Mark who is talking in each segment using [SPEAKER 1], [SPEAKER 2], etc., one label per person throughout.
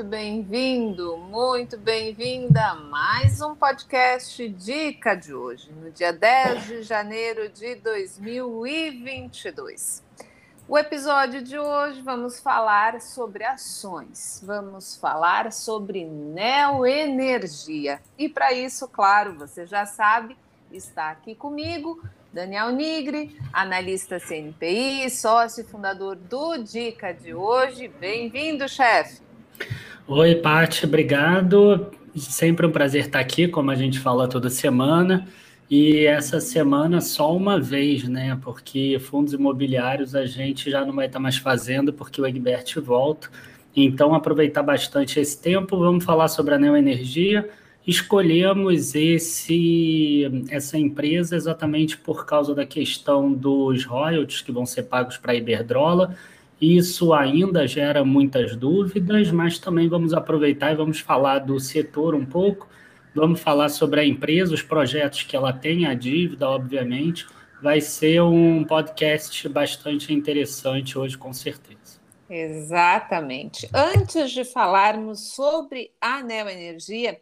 [SPEAKER 1] muito bem-vindo, muito bem-vinda a mais um podcast Dica de hoje, no dia 10 de janeiro de 2022. O episódio de hoje vamos falar sobre ações, vamos falar sobre neoenergia. E para isso, claro, você já sabe, está aqui comigo Daniel Nigri, analista CNPI, sócio e fundador do Dica de hoje. Bem-vindo, chefe.
[SPEAKER 2] Oi, Paty, obrigado. Sempre um prazer estar aqui, como a gente fala toda semana. E essa semana só uma vez, né? Porque fundos imobiliários a gente já não vai estar mais fazendo, porque o Egbert volta. Então, aproveitar bastante esse tempo, vamos falar sobre a neoenergia. Escolhemos esse, essa empresa exatamente por causa da questão dos royalties que vão ser pagos para a Iberdrola. Isso ainda gera muitas dúvidas, mas também vamos aproveitar e vamos falar do setor um pouco Vamos falar sobre a empresa, os projetos que ela tem, a dívida, obviamente. Vai ser um podcast bastante interessante hoje, com certeza.
[SPEAKER 1] Exatamente. Antes de falarmos sobre a neoenergia,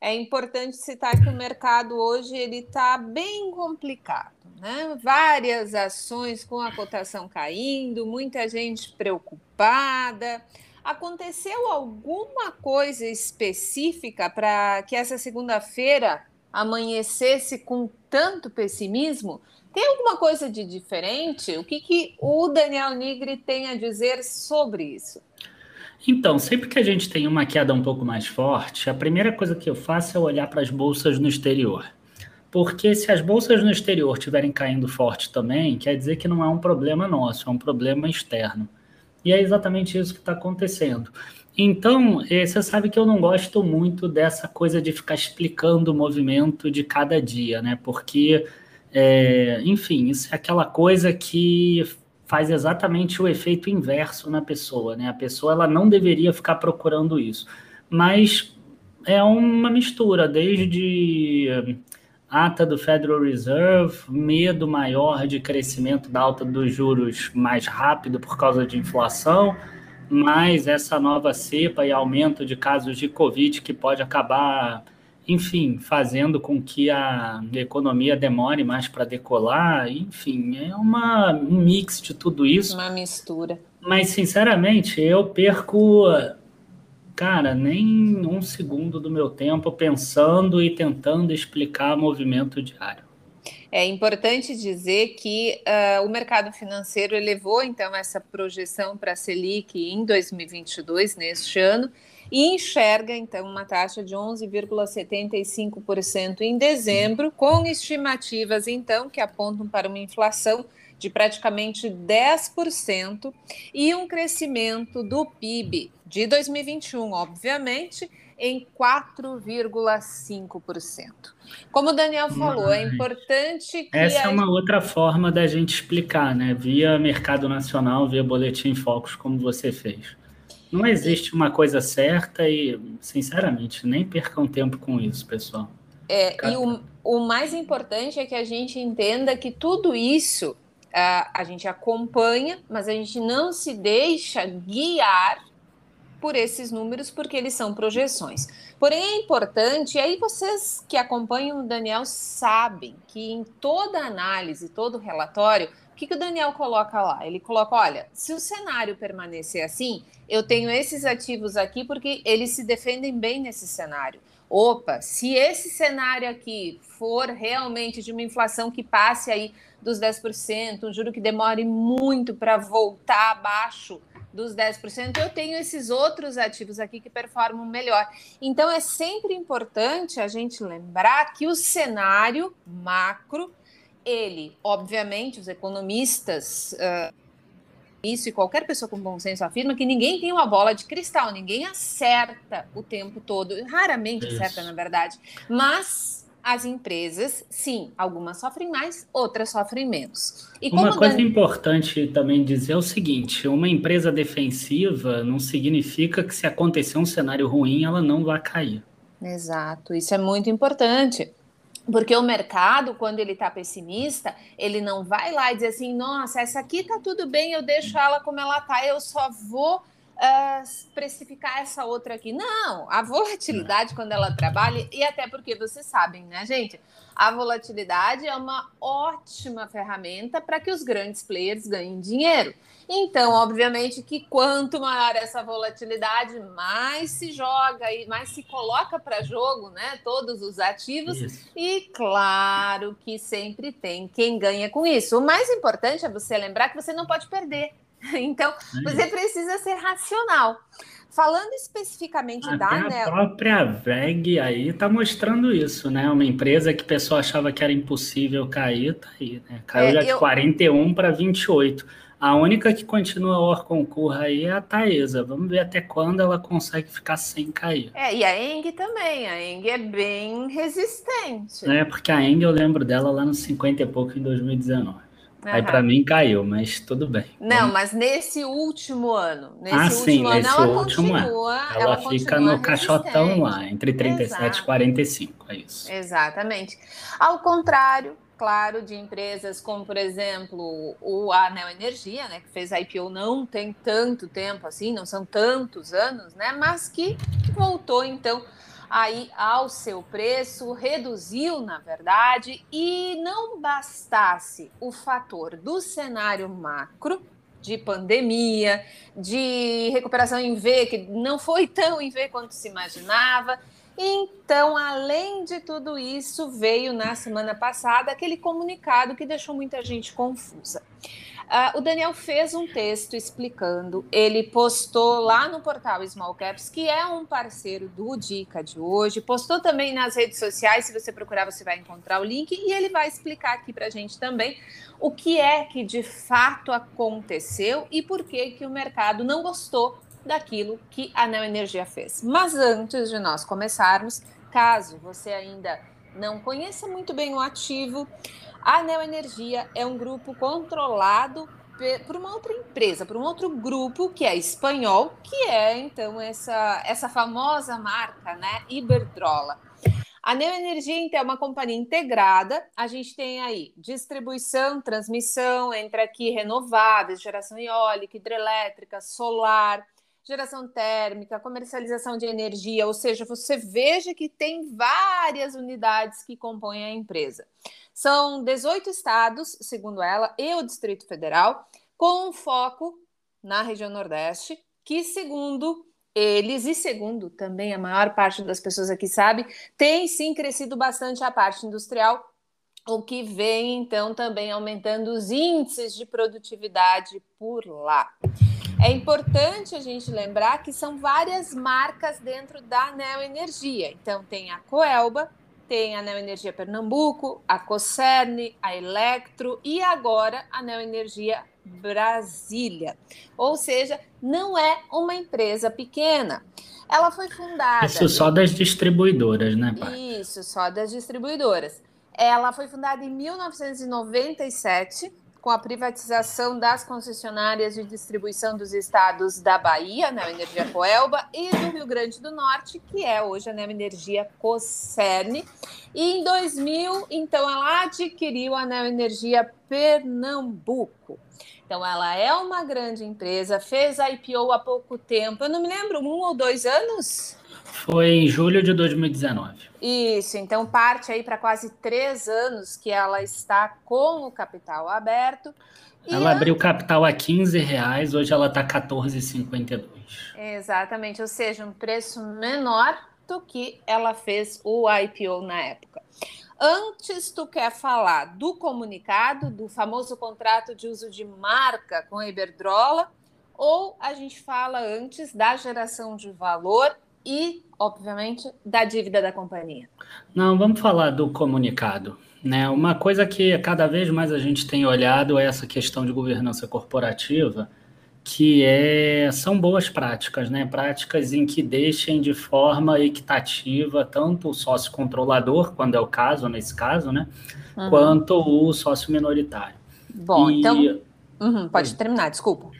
[SPEAKER 1] é importante citar que o mercado hoje ele está bem complicado, né? Várias ações com a cotação caindo, muita gente preocupada. Aconteceu alguma coisa específica para que essa segunda-feira amanhecesse com tanto pessimismo? Tem alguma coisa de diferente? O que, que o Daniel Nigri tem a dizer sobre isso?
[SPEAKER 2] Então, sempre que a gente tem uma queda um pouco mais forte, a primeira coisa que eu faço é olhar para as bolsas no exterior. Porque se as bolsas no exterior estiverem caindo forte também, quer dizer que não é um problema nosso, é um problema externo. E é exatamente isso que está acontecendo. Então, eh, você sabe que eu não gosto muito dessa coisa de ficar explicando o movimento de cada dia, né? Porque, é, enfim, isso é aquela coisa que faz exatamente o efeito inverso na pessoa, né? A pessoa ela não deveria ficar procurando isso. Mas é uma mistura, desde ata do Federal Reserve, medo maior de crescimento da alta dos juros mais rápido por causa de inflação, mais essa nova cepa e aumento de casos de Covid que pode acabar, enfim, fazendo com que a economia demore mais para decolar, enfim, é uma, um mix de tudo isso.
[SPEAKER 1] Uma mistura.
[SPEAKER 2] Mas, sinceramente, eu perco cara, nem um segundo do meu tempo pensando e tentando explicar movimento diário.
[SPEAKER 1] É importante dizer que uh, o mercado financeiro elevou então essa projeção para a Selic em 2022, neste ano, e enxerga então uma taxa de 11,75% em dezembro, com estimativas então que apontam para uma inflação de praticamente 10% e um crescimento do PIB de 2021, obviamente, em 4,5%. Como o Daniel falou, é importante que.
[SPEAKER 2] Essa é uma outra forma da gente explicar, né? Via mercado nacional, via boletim focos, como você fez. Não existe uma coisa certa e, sinceramente, nem percam tempo com isso, pessoal.
[SPEAKER 1] É, e o, o mais importante é que a gente entenda que tudo isso a, a gente acompanha, mas a gente não se deixa guiar por esses números, porque eles são projeções. Porém, é importante, e aí vocês que acompanham o Daniel sabem que em toda análise, todo relatório, que, que o Daniel coloca lá? Ele coloca: olha, se o cenário permanecer assim, eu tenho esses ativos aqui porque eles se defendem bem nesse cenário. Opa, se esse cenário aqui for realmente de uma inflação que passe aí dos 10%, um juro que demore muito para voltar abaixo dos 10%, eu tenho esses outros ativos aqui que performam melhor. Então é sempre importante a gente lembrar que o cenário macro, ele, obviamente, os economistas. Uh, isso e qualquer pessoa com bom senso afirma que ninguém tem uma bola de cristal, ninguém acerta o tempo todo, raramente Isso. acerta, na verdade. Mas as empresas, sim, algumas sofrem mais, outras sofrem menos.
[SPEAKER 2] uma coisa Dan... importante também dizer é o seguinte: uma empresa defensiva não significa que se acontecer um cenário ruim, ela não vai cair.
[SPEAKER 1] Exato, isso é muito importante. Porque o mercado, quando ele está pessimista, ele não vai lá e dizer assim: nossa, essa aqui está tudo bem, eu deixo ela como ela está, eu só vou uh, precificar essa outra aqui. Não, a volatilidade, quando ela trabalha, e até porque vocês sabem, né, gente? A volatilidade é uma ótima ferramenta para que os grandes players ganhem dinheiro. Então, obviamente que quanto maior essa volatilidade, mais se joga e mais se coloca para jogo, né? Todos os ativos. Isso. E claro que sempre tem quem ganha com isso. O mais importante é você lembrar que você não pode perder. Então, você precisa ser racional. Falando especificamente
[SPEAKER 2] Até
[SPEAKER 1] da
[SPEAKER 2] a própria VEG aí está mostrando isso, né? Uma empresa que o pessoal achava que era impossível cair, tá aí, né? Caiu é, já de eu... 41 para 28. A única que continua o concurso aí é a Taesa. Vamos ver até quando ela consegue ficar sem cair.
[SPEAKER 1] É, e a Eng também. A Eng é bem resistente.
[SPEAKER 2] É, porque a Eng eu lembro dela lá nos 50 e pouco em 2019. Uhum. Aí para mim caiu, mas tudo bem.
[SPEAKER 1] Não, mas nesse último ano, nesse ah, último sim, ano, nesse ela último continua,
[SPEAKER 2] ano. Ela, ela fica no caixotão lá, entre 37 Exato. e 45, é isso.
[SPEAKER 1] Exatamente. Ao contrário, claro, de empresas como, por exemplo, o Anel Energia, né, que fez a IPO não tem tanto tempo assim, não são tantos anos, né, mas que voltou então aí ao seu preço, reduziu, na verdade, e não bastasse o fator do cenário macro, de pandemia, de recuperação em V, que não foi tão em V quanto se imaginava. Então, além de tudo isso, veio na semana passada aquele comunicado que deixou muita gente confusa. Uh, o Daniel fez um texto explicando, ele postou lá no portal Small Caps, que é um parceiro do Dica de hoje, postou também nas redes sociais, se você procurar você vai encontrar o link, e ele vai explicar aqui para a gente também o que é que de fato aconteceu e por que, que o mercado não gostou daquilo que a Neo Energia fez. Mas antes de nós começarmos, caso você ainda não conheça muito bem o ativo, a Neoenergia é um grupo controlado por uma outra empresa, por um outro grupo que é espanhol, que é então essa, essa famosa marca, né, Iberdrola. A Neoenergia, então, é uma companhia integrada. A gente tem aí distribuição, transmissão, entre aqui renováveis, geração eólica, hidrelétrica, solar, geração térmica, comercialização de energia, ou seja, você veja que tem várias unidades que compõem a empresa. São 18 estados, segundo ela, e o Distrito Federal, com um foco na região Nordeste, que, segundo eles, e segundo também a maior parte das pessoas aqui sabe, tem sim crescido bastante a parte industrial, o que vem então também aumentando os índices de produtividade por lá. É importante a gente lembrar que são várias marcas dentro da Neo Energia. Então, tem a Coelba, tem a Neo Energia Pernambuco, a Cocerne, a Electro e agora a Neo Energia Brasília. Ou seja, não é uma empresa pequena. Ela foi fundada.
[SPEAKER 2] Isso só das distribuidoras, né,
[SPEAKER 1] pai? Isso, só das distribuidoras. Ela foi fundada em 1997 com a privatização das concessionárias de distribuição dos estados da Bahia, né, a Energia Coelba, e do Rio Grande do Norte, que é hoje a Neo Energia Cocerne. E em 2000, então, ela adquiriu a Neo Energia Pernambuco. Então, ela é uma grande empresa, fez a IPO há pouco tempo, eu não me lembro, um ou dois anos?
[SPEAKER 2] Foi em julho de 2019.
[SPEAKER 1] Isso, então parte aí para quase três anos que ela está com o capital aberto.
[SPEAKER 2] Ela abriu capital a 15 reais, hoje ela está 14,52.
[SPEAKER 1] Exatamente, ou seja, um preço menor do que ela fez o IPO na época. Antes, tu quer falar do comunicado, do famoso contrato de uso de marca com a Iberdrola, ou a gente fala antes da geração de valor e, obviamente, da dívida da companhia.
[SPEAKER 2] Não, vamos falar do comunicado. Né? Uma coisa que cada vez mais a gente tem olhado é essa questão de governança corporativa, que é, são boas práticas, né? práticas em que deixem de forma equitativa tanto o sócio controlador, quando é o caso, nesse caso, né? Uhum. quanto o sócio minoritário.
[SPEAKER 1] Bom, e... então. Uhum, pode terminar, desculpa.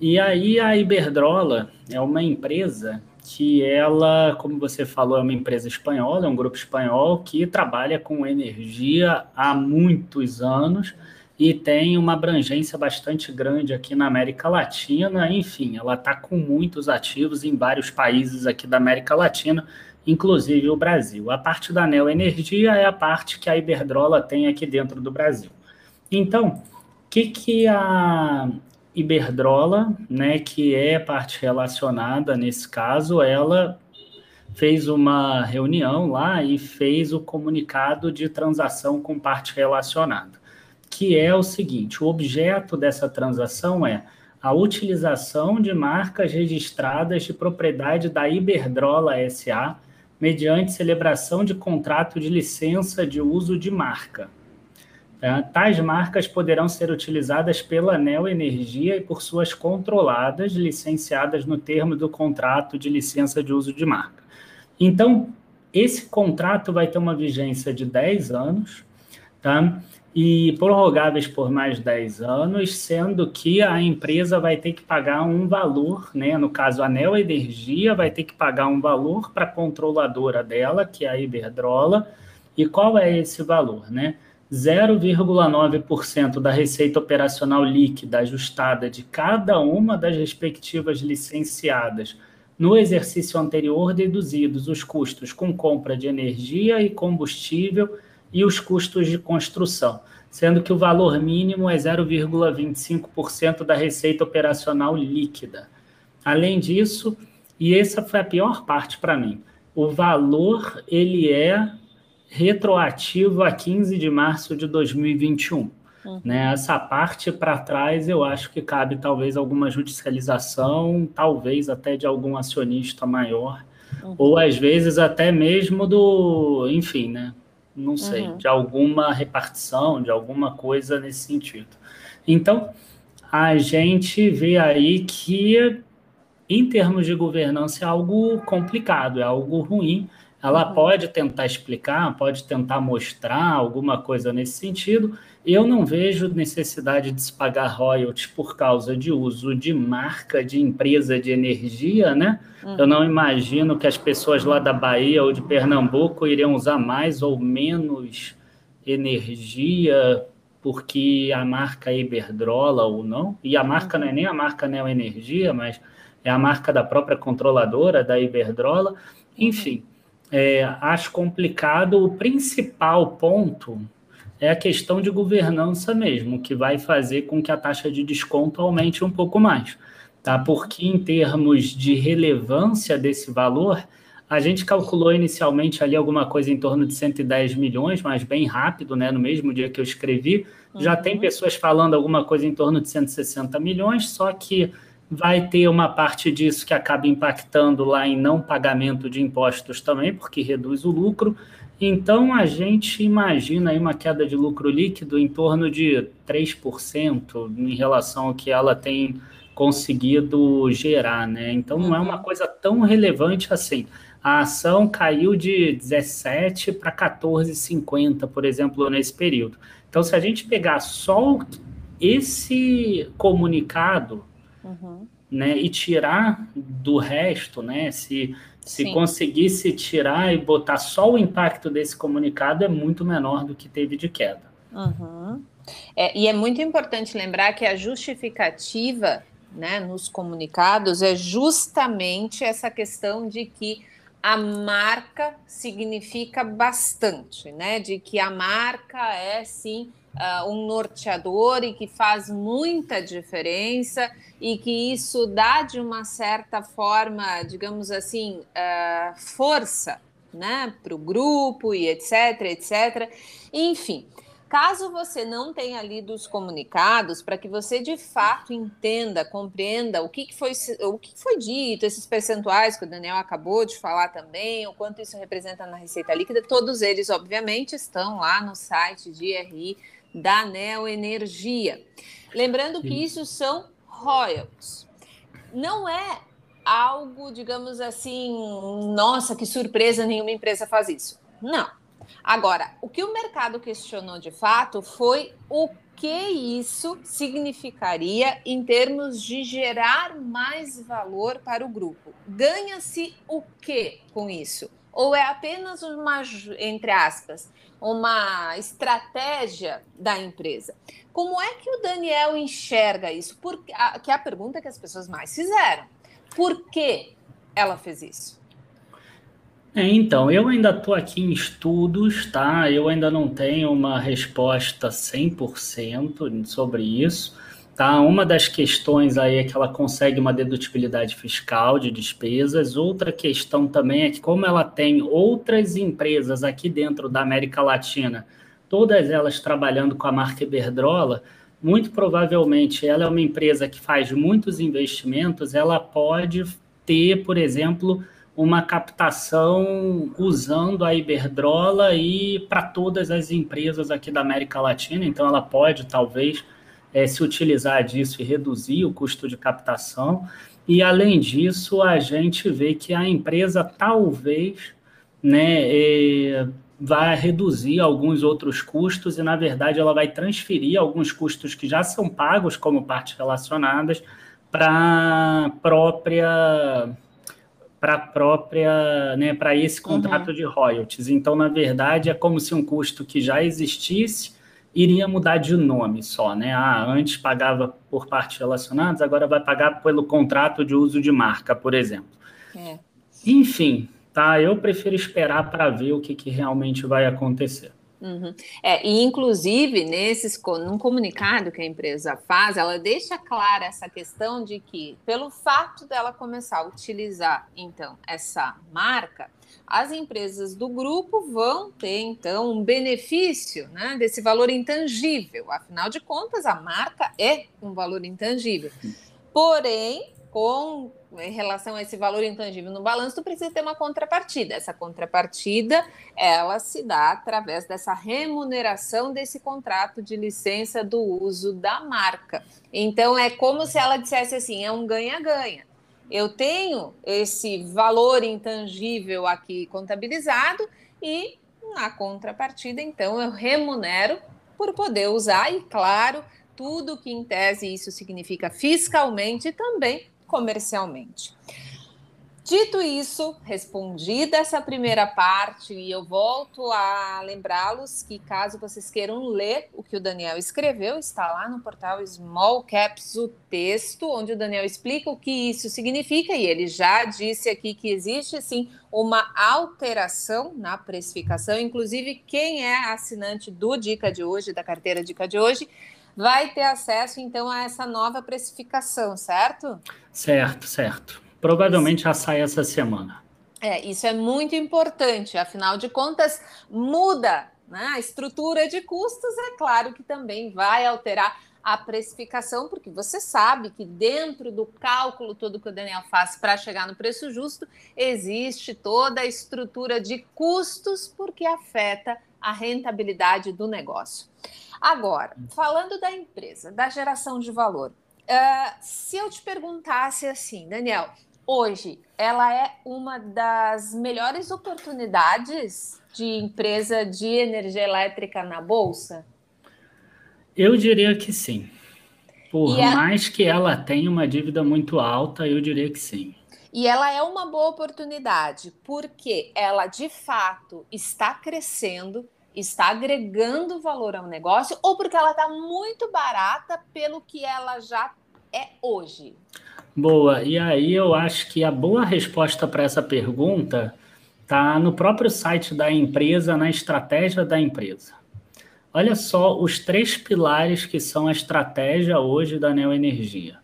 [SPEAKER 2] E aí a Iberdrola é uma empresa que ela, como você falou, é uma empresa espanhola, é um grupo espanhol que trabalha com energia há muitos anos e tem uma abrangência bastante grande aqui na América Latina. Enfim, ela está com muitos ativos em vários países aqui da América Latina, inclusive o Brasil. A parte da Neo Energia é a parte que a Iberdrola tem aqui dentro do Brasil. Então, o que, que a Iberdrola, né, que é parte relacionada nesse caso, ela fez uma reunião lá e fez o comunicado de transação com parte relacionada que é o seguinte: o objeto dessa transação é a utilização de marcas registradas de propriedade da Iberdrola SA mediante celebração de contrato de licença de uso de marca. Tá? Tais marcas poderão ser utilizadas pela Neo Energia e por suas controladas, licenciadas no termo do contrato de licença de uso de marca. Então, esse contrato vai ter uma vigência de 10 anos, tá? e prorrogáveis por mais 10 anos, sendo que a empresa vai ter que pagar um valor, né? no caso a Neo Energia vai ter que pagar um valor para a controladora dela, que é a Iberdrola, e qual é esse valor? Né? 0,9% da receita operacional líquida ajustada de cada uma das respectivas licenciadas no exercício anterior, deduzidos os custos com compra de energia e combustível e os custos de construção, sendo que o valor mínimo é 0,25% da receita operacional líquida. Além disso, e essa foi a pior parte para mim, o valor ele é retroativo a 15 de março de 2021. Uhum. Né? Essa parte para trás eu acho que cabe talvez alguma judicialização, talvez até de algum acionista maior, uhum. ou às vezes até mesmo do, enfim, né? não sei, uhum. de alguma repartição, de alguma coisa nesse sentido. Então, a gente vê aí que, em termos de governança, é algo complicado, é algo ruim. Ela uhum. pode tentar explicar, pode tentar mostrar alguma coisa nesse sentido, eu não vejo necessidade de se pagar royalties por causa de uso de marca de empresa de energia, né? Uhum. Eu não imagino que as pessoas lá da Bahia ou de Pernambuco iriam usar mais ou menos energia porque a marca é Iberdrola ou não. E a marca uhum. não é nem a marca Neo Energia, mas é a marca da própria controladora da Iberdrola. Enfim, é, acho complicado. O principal ponto é a questão de governança mesmo, que vai fazer com que a taxa de desconto aumente um pouco mais, tá? Porque em termos de relevância desse valor, a gente calculou inicialmente ali alguma coisa em torno de 110 milhões, mas bem rápido, né? No mesmo dia que eu escrevi, já uhum. tem pessoas falando alguma coisa em torno de 160 milhões, só que vai ter uma parte disso que acaba impactando lá em não pagamento de impostos também, porque reduz o lucro, então, a gente imagina aí uma queda de lucro líquido em torno de 3% em relação ao que ela tem conseguido gerar, né? Então, não é uma coisa tão relevante assim. A ação caiu de 17 para 14,50, por exemplo, nesse período. Então, se a gente pegar só esse comunicado uhum. né, e tirar do resto, né? Se se Sim. conseguisse tirar e botar só o impacto desse comunicado, é muito menor do que teve de queda.
[SPEAKER 1] Uhum. É, e é muito importante lembrar que a justificativa né, nos comunicados é justamente essa questão de que a marca significa bastante, né? De que a marca é sim uh, um norteador e que faz muita diferença e que isso dá de uma certa forma, digamos assim, uh, força né, para o grupo e etc, etc. Enfim, caso você não tenha lido os comunicados, para que você de fato entenda, compreenda o que, que, foi, o que foi dito, esses percentuais que o Daniel acabou de falar também, o quanto isso representa na receita líquida, todos eles, obviamente, estão lá no site de RI da Neoenergia. Lembrando Sim. que isso são royalties. Não é algo, digamos assim, nossa, que surpresa, nenhuma empresa faz isso. Não. Agora, o que o mercado questionou de fato foi o que isso significaria em termos de gerar mais valor para o grupo. Ganha-se o que com isso? Ou é apenas uma, entre aspas, uma estratégia da empresa? Como é que o Daniel enxerga isso? Porque, que é a pergunta que as pessoas mais fizeram. Por que ela fez isso?
[SPEAKER 2] É, então, eu ainda estou aqui em estudos, tá? Eu ainda não tenho uma resposta 100% sobre isso, tá? Uma das questões aí é que ela consegue uma dedutibilidade fiscal de despesas. Outra questão também é que como ela tem outras empresas aqui dentro da América Latina, todas elas trabalhando com a marca Iberdrola, muito provavelmente ela é uma empresa que faz muitos investimentos, ela pode ter, por exemplo, uma captação usando a Iberdrola e para todas as empresas aqui da América Latina. Então, ela pode, talvez, é, se utilizar disso e reduzir o custo de captação. E, além disso, a gente vê que a empresa talvez né, é, vai reduzir alguns outros custos e, na verdade, ela vai transferir alguns custos que já são pagos como partes relacionadas para própria para própria, né, para esse uhum. contrato uhum. de royalties. Então, na verdade, é como se um custo que já existisse iria mudar de nome só, né? Ah, antes pagava por partes relacionadas, agora vai pagar pelo contrato de uso de marca, por exemplo. É. Enfim, tá? Eu prefiro esperar para ver o que, que realmente vai acontecer.
[SPEAKER 1] Uhum. É, e inclusive, nesses, num comunicado que a empresa faz, ela deixa clara essa questão de que, pelo fato dela começar a utilizar, então, essa marca, as empresas do grupo vão ter, então, um benefício né, desse valor intangível. Afinal de contas, a marca é um valor intangível. Porém, com em relação a esse valor intangível no balanço, tu precisa ter uma contrapartida. Essa contrapartida, ela se dá através dessa remuneração desse contrato de licença do uso da marca. Então é como se ela dissesse assim, é um ganha-ganha. Eu tenho esse valor intangível aqui contabilizado e na contrapartida, então eu remunero por poder usar e claro, tudo que em tese isso significa fiscalmente também comercialmente. Dito isso, respondida essa primeira parte, e eu volto a lembrá-los que, caso vocês queiram ler o que o Daniel escreveu, está lá no portal Small Caps o texto, onde o Daniel explica o que isso significa, e ele já disse aqui que existe sim uma alteração na precificação. Inclusive, quem é assinante do Dica de hoje, da carteira Dica de hoje, vai ter acesso então a essa nova precificação, certo?
[SPEAKER 2] Certo, certo. Provavelmente já sai essa semana.
[SPEAKER 1] É, isso é muito importante, afinal de contas, muda né? a estrutura de custos, é claro que também vai alterar a precificação, porque você sabe que dentro do cálculo todo que o Daniel faz para chegar no preço justo, existe toda a estrutura de custos, porque afeta a rentabilidade do negócio. Agora, falando da empresa, da geração de valor, uh, se eu te perguntasse assim, Daniel, hoje ela é uma das melhores oportunidades de empresa de energia elétrica na bolsa?
[SPEAKER 2] Eu diria que sim. Por é mais que ela tenha uma dívida muito alta, eu diria que sim.
[SPEAKER 1] E ela é uma boa oportunidade, porque ela de fato está crescendo, está agregando valor ao negócio ou porque ela está muito barata pelo que ela já é hoje?
[SPEAKER 2] Boa, e aí eu acho que a boa resposta para essa pergunta está no próprio site da empresa, na estratégia da empresa. Olha só os três pilares que são a estratégia hoje da Neoenergia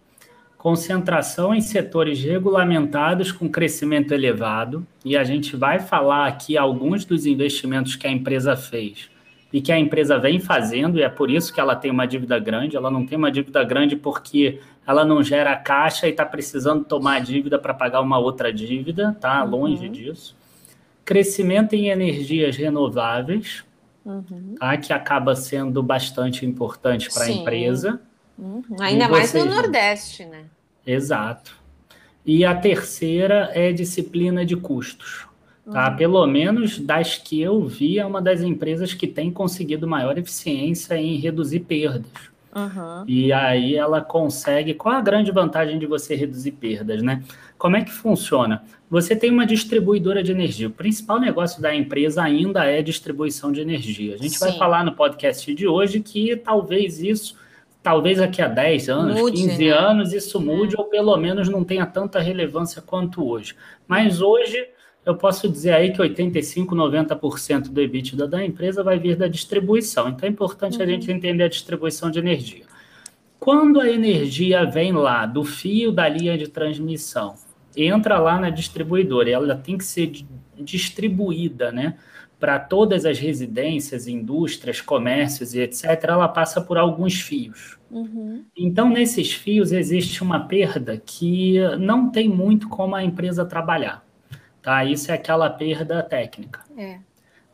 [SPEAKER 2] concentração em setores regulamentados com crescimento elevado, e a gente vai falar aqui alguns dos investimentos que a empresa fez e que a empresa vem fazendo, e é por isso que ela tem uma dívida grande. Ela não tem uma dívida grande porque ela não gera caixa e está precisando tomar dívida para pagar uma outra dívida, tá? Uhum. Longe disso. Crescimento em energias renováveis, uhum. tá? que acaba sendo bastante importante para a empresa.
[SPEAKER 1] Uhum. Ainda mais no Nordeste, né?
[SPEAKER 2] Exato. E a terceira é disciplina de custos. Tá? Uhum. Pelo menos das que eu vi, é uma das empresas que tem conseguido maior eficiência em reduzir perdas. Uhum. E aí ela consegue. Qual a grande vantagem de você reduzir perdas, né? Como é que funciona? Você tem uma distribuidora de energia. O principal negócio da empresa ainda é distribuição de energia. A gente Sim. vai falar no podcast de hoje que talvez isso, talvez daqui a 10 anos, mude, 15 né? anos, isso é. mude, ou pelo menos não tenha tanta relevância quanto hoje. Mas hoje eu posso dizer aí que 85, 90% do EBITDA da empresa vai vir da distribuição. Então é importante uhum. a gente entender a distribuição de energia. Quando a energia vem lá do fio da linha de transmissão, entra lá na distribuidora, ela tem que ser distribuída, né? Para todas as residências, indústrias, comércios e etc., ela passa por alguns fios. Uhum. Então, nesses fios, existe uma perda que não tem muito como a empresa trabalhar. Tá? Isso é aquela perda técnica. É.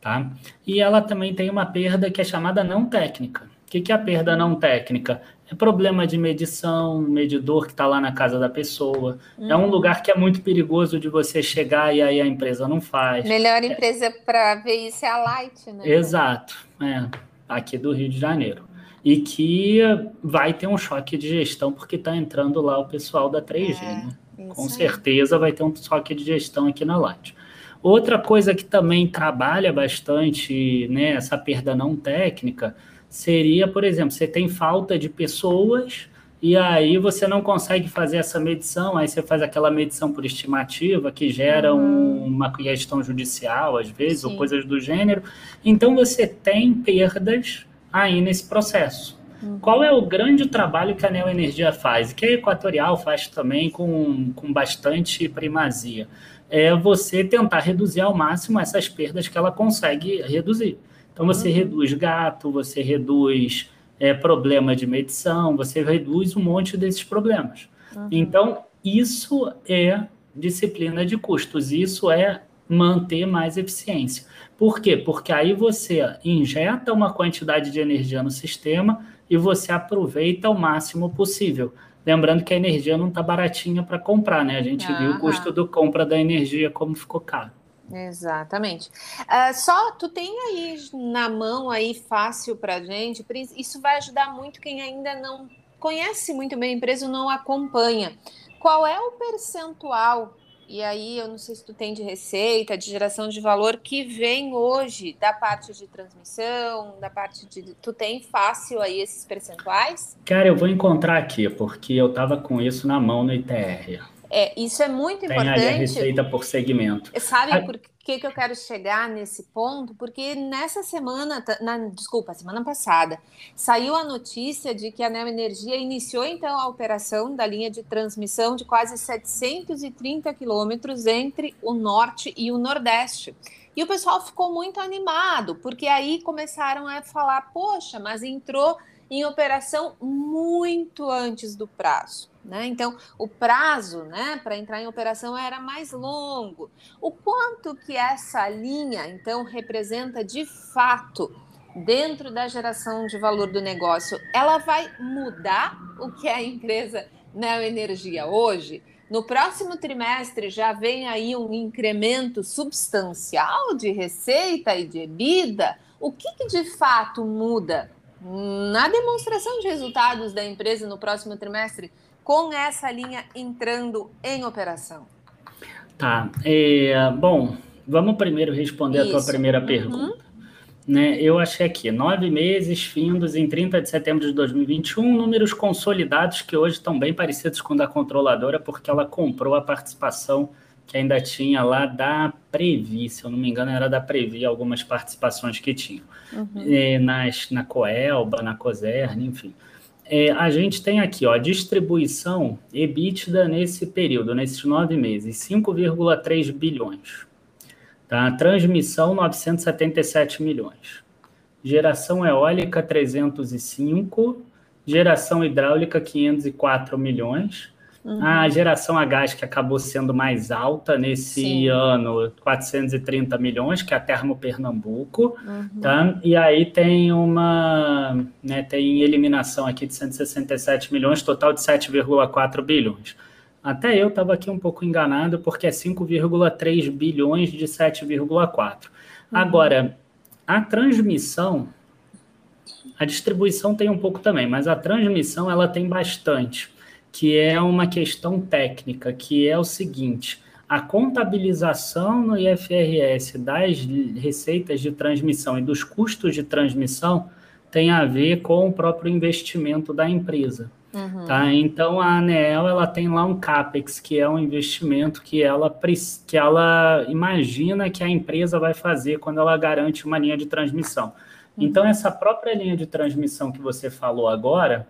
[SPEAKER 2] Tá? E ela também tem uma perda que é chamada não técnica. O que, que é a perda não técnica? É problema de medição, medidor que está lá na casa da pessoa. É um uhum. lugar que é muito perigoso de você chegar e aí a empresa não faz.
[SPEAKER 1] Melhor empresa é... para ver isso é a Light, né?
[SPEAKER 2] Exato. É, aqui do Rio de Janeiro. E que vai ter um choque de gestão porque está entrando lá o pessoal da 3G, é. né? Com certeza vai ter um toque de gestão aqui na Light. Outra coisa que também trabalha bastante né, essa perda não técnica seria, por exemplo, você tem falta de pessoas e aí você não consegue fazer essa medição, aí você faz aquela medição por estimativa que gera uhum. uma questão judicial, às vezes, Sim. ou coisas do gênero. Então você tem perdas aí nesse processo. Uhum. Qual é o grande trabalho que a Neoenergia faz? Que a Equatorial faz também com, com bastante primazia. É você tentar reduzir ao máximo essas perdas que ela consegue reduzir. Então, você uhum. reduz gato, você reduz é, problema de medição, você reduz um monte desses problemas. Uhum. Então, isso é disciplina de custos, isso é manter mais eficiência. Por quê? Porque aí você injeta uma quantidade de energia no sistema e você aproveita o máximo possível. Lembrando que a energia não está baratinha para comprar, né? A gente viu o custo do compra da energia como ficou caro.
[SPEAKER 1] Exatamente. Uh, só tu tem aí na mão aí fácil para gente. Isso vai ajudar muito quem ainda não conhece muito bem a empresa, não acompanha. Qual é o percentual e aí, eu não sei se tu tem de receita, de geração de valor que vem hoje da parte de transmissão, da parte de. Tu tem fácil aí esses percentuais?
[SPEAKER 2] Cara, eu vou encontrar aqui, porque eu estava com isso na mão no ITR.
[SPEAKER 1] É, isso é muito tem importante. Tem
[SPEAKER 2] a receita por segmento.
[SPEAKER 1] Sabe a... por que, que eu quero chegar nesse ponto? Porque nessa semana, na, desculpa, semana passada, saiu a notícia de que a Neo Energia iniciou então a operação da linha de transmissão de quase 730 quilômetros entre o norte e o nordeste. E o pessoal ficou muito animado, porque aí começaram a falar: poxa, mas entrou em operação muito antes do prazo. Né? Então, o prazo né, para entrar em operação era mais longo. O quanto que essa linha, então, representa de fato dentro da geração de valor do negócio? Ela vai mudar o que é a empresa Neoenergia hoje? No próximo trimestre já vem aí um incremento substancial de receita e de EBITDA. O que, que de fato muda na demonstração de resultados da empresa no próximo trimestre com essa linha entrando em operação?
[SPEAKER 2] Tá. É, bom, vamos primeiro responder Isso. a tua primeira uhum. pergunta. Né, eu achei aqui, nove meses findos em 30 de setembro de 2021, números consolidados que hoje estão bem parecidos com o da controladora, porque ela comprou a participação que ainda tinha lá da Previ, se eu não me engano, era da Previ, algumas participações que tinham. Uhum. Nas, na Coelba, na Coserne, enfim. É, a gente tem aqui, ó, distribuição EBITDA nesse período, nesses nove meses, 5,3 bilhões. Tá? Transmissão, 977 milhões. Geração eólica, 305. Geração hidráulica, 504 milhões Uhum. A geração a gás que acabou sendo mais alta nesse Sim. ano, 430 milhões, que é a Termo Pernambuco, uhum. tá? E aí tem uma, né, tem eliminação aqui de 167 milhões, total de 7,4 bilhões. Até eu estava aqui um pouco enganado, porque é 5,3 bilhões de 7,4. Uhum. Agora, a transmissão A distribuição tem um pouco também, mas a transmissão ela tem bastante, que é uma questão técnica, que é o seguinte: a contabilização no IFRS das receitas de transmissão e dos custos de transmissão tem a ver com o próprio investimento da empresa. Uhum. Tá? Então a ANEEL ela tem lá um CAPEX, que é um investimento que ela, que ela imagina que a empresa vai fazer quando ela garante uma linha de transmissão. Uhum. Então, essa própria linha de transmissão que você falou agora,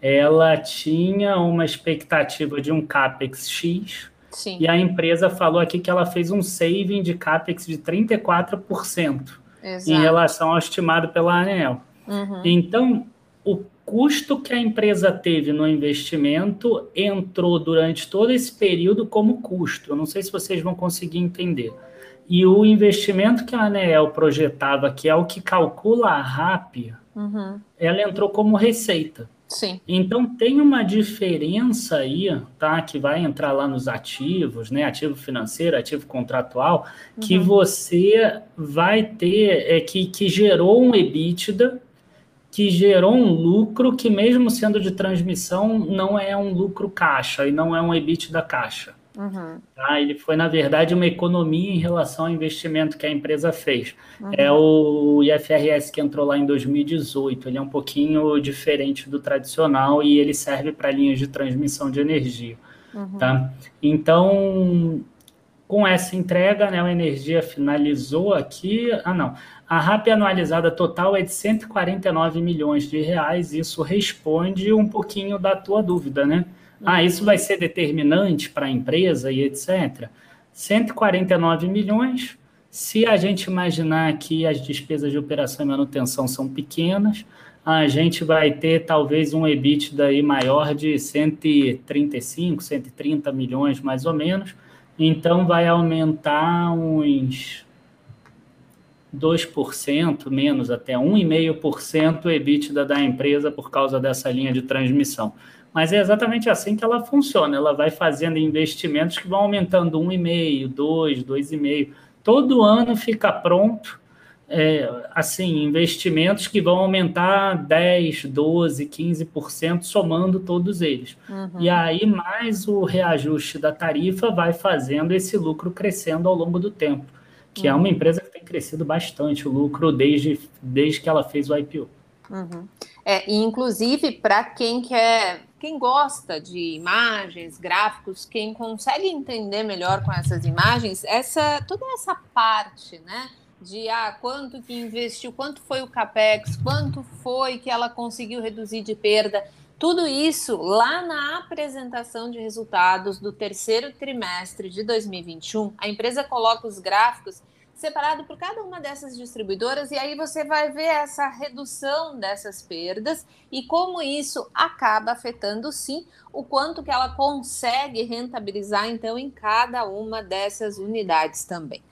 [SPEAKER 2] ela tinha uma expectativa de um CAPEX X, Sim. e a empresa falou aqui que ela fez um saving de CAPEX de 34% Exato. em relação ao estimado pela ANEEL. Uhum. Então, o custo que a empresa teve no investimento entrou durante todo esse período como custo. Eu não sei se vocês vão conseguir entender. E o investimento que a ANEEL projetava, que é o que calcula a RAP, uhum. ela entrou como receita.
[SPEAKER 1] Sim.
[SPEAKER 2] Então tem uma diferença aí, tá? Que vai entrar lá nos ativos, né? Ativo financeiro, ativo contratual, uhum. que você vai ter, é, que, que gerou um EBITDA que gerou um lucro que, mesmo sendo de transmissão, não é um lucro caixa e não é um EBIT da caixa. Uhum. Tá? Ele foi, na verdade, uma economia em relação ao investimento que a empresa fez. Uhum. É o IFRS que entrou lá em 2018. Ele é um pouquinho diferente do tradicional e ele serve para linhas de transmissão de energia. Uhum. Tá? Então, com essa entrega, né, a energia finalizou aqui. Ah, não. A RAP anualizada total é de 149 milhões de reais. Isso responde um pouquinho da tua dúvida, né? Ah, isso vai ser determinante para a empresa e etc. 149 milhões. Se a gente imaginar que as despesas de operação e manutenção são pequenas, a gente vai ter talvez um EBITDA aí maior de 135, 130 milhões mais ou menos. Então vai aumentar uns 2%, menos até 1,5% o EBITDA da empresa por causa dessa linha de transmissão. Mas é exatamente assim que ela funciona. Ela vai fazendo investimentos que vão aumentando 1,5%, 2%, 2,5%. Todo ano fica pronto, é, assim, investimentos que vão aumentar 10%, 12%, 15%, somando todos eles. Uhum. E aí, mais o reajuste da tarifa vai fazendo esse lucro crescendo ao longo do tempo que é uma uhum. empresa que tem crescido bastante o lucro desde, desde que ela fez o IPO.
[SPEAKER 1] Uhum. É, e inclusive para quem quer, quem gosta de imagens, gráficos, quem consegue entender melhor com essas imagens, essa toda essa parte, né? De ah, quanto que investiu, quanto foi o capex, quanto foi que ela conseguiu reduzir de perda. Tudo isso lá na apresentação de resultados do terceiro trimestre de 2021, a empresa coloca os gráficos separado por cada uma dessas distribuidoras e aí você vai ver essa redução dessas perdas e como isso acaba afetando sim o quanto que ela consegue rentabilizar então em cada uma dessas unidades também.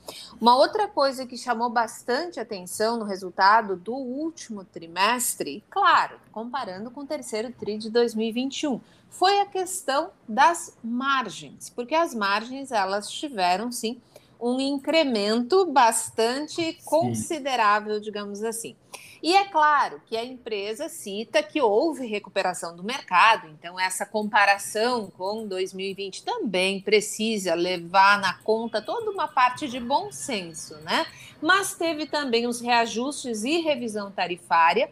[SPEAKER 1] Uma outra coisa que chamou bastante atenção no resultado do último trimestre, claro, comparando com o terceiro tri de 2021, foi a questão das margens, porque as margens elas tiveram sim um incremento bastante considerável, digamos assim. E é claro que a empresa cita que houve recuperação do mercado, então essa comparação com 2020 também precisa levar na conta toda uma parte de bom senso, né? Mas teve também os reajustes e revisão tarifária,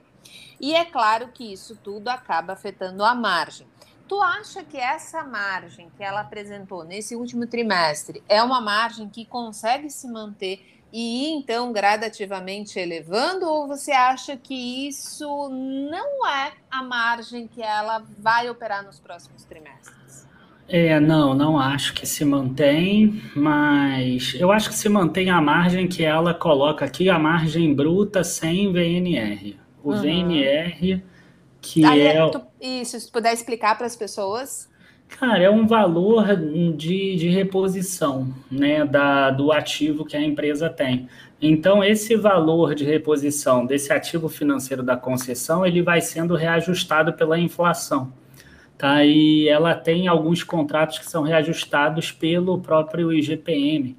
[SPEAKER 1] e é claro que isso tudo acaba afetando a margem. Tu acha que essa margem que ela apresentou nesse último trimestre é uma margem que consegue se manter e ir, então, gradativamente elevando? Ou você acha que isso não é a margem que ela vai operar nos próximos trimestres?
[SPEAKER 2] É, não, não acho que se mantém, mas eu acho que se mantém a margem que ela coloca aqui, a margem bruta sem VNR. O uhum. VNR que Aí, é... Tu,
[SPEAKER 1] isso, se puder explicar para as pessoas.
[SPEAKER 2] Cara, é um valor de, de reposição né, da, do ativo que a empresa tem. Então, esse valor de reposição desse ativo financeiro da concessão, ele vai sendo reajustado pela inflação. Tá? E ela tem alguns contratos que são reajustados pelo próprio IGPM.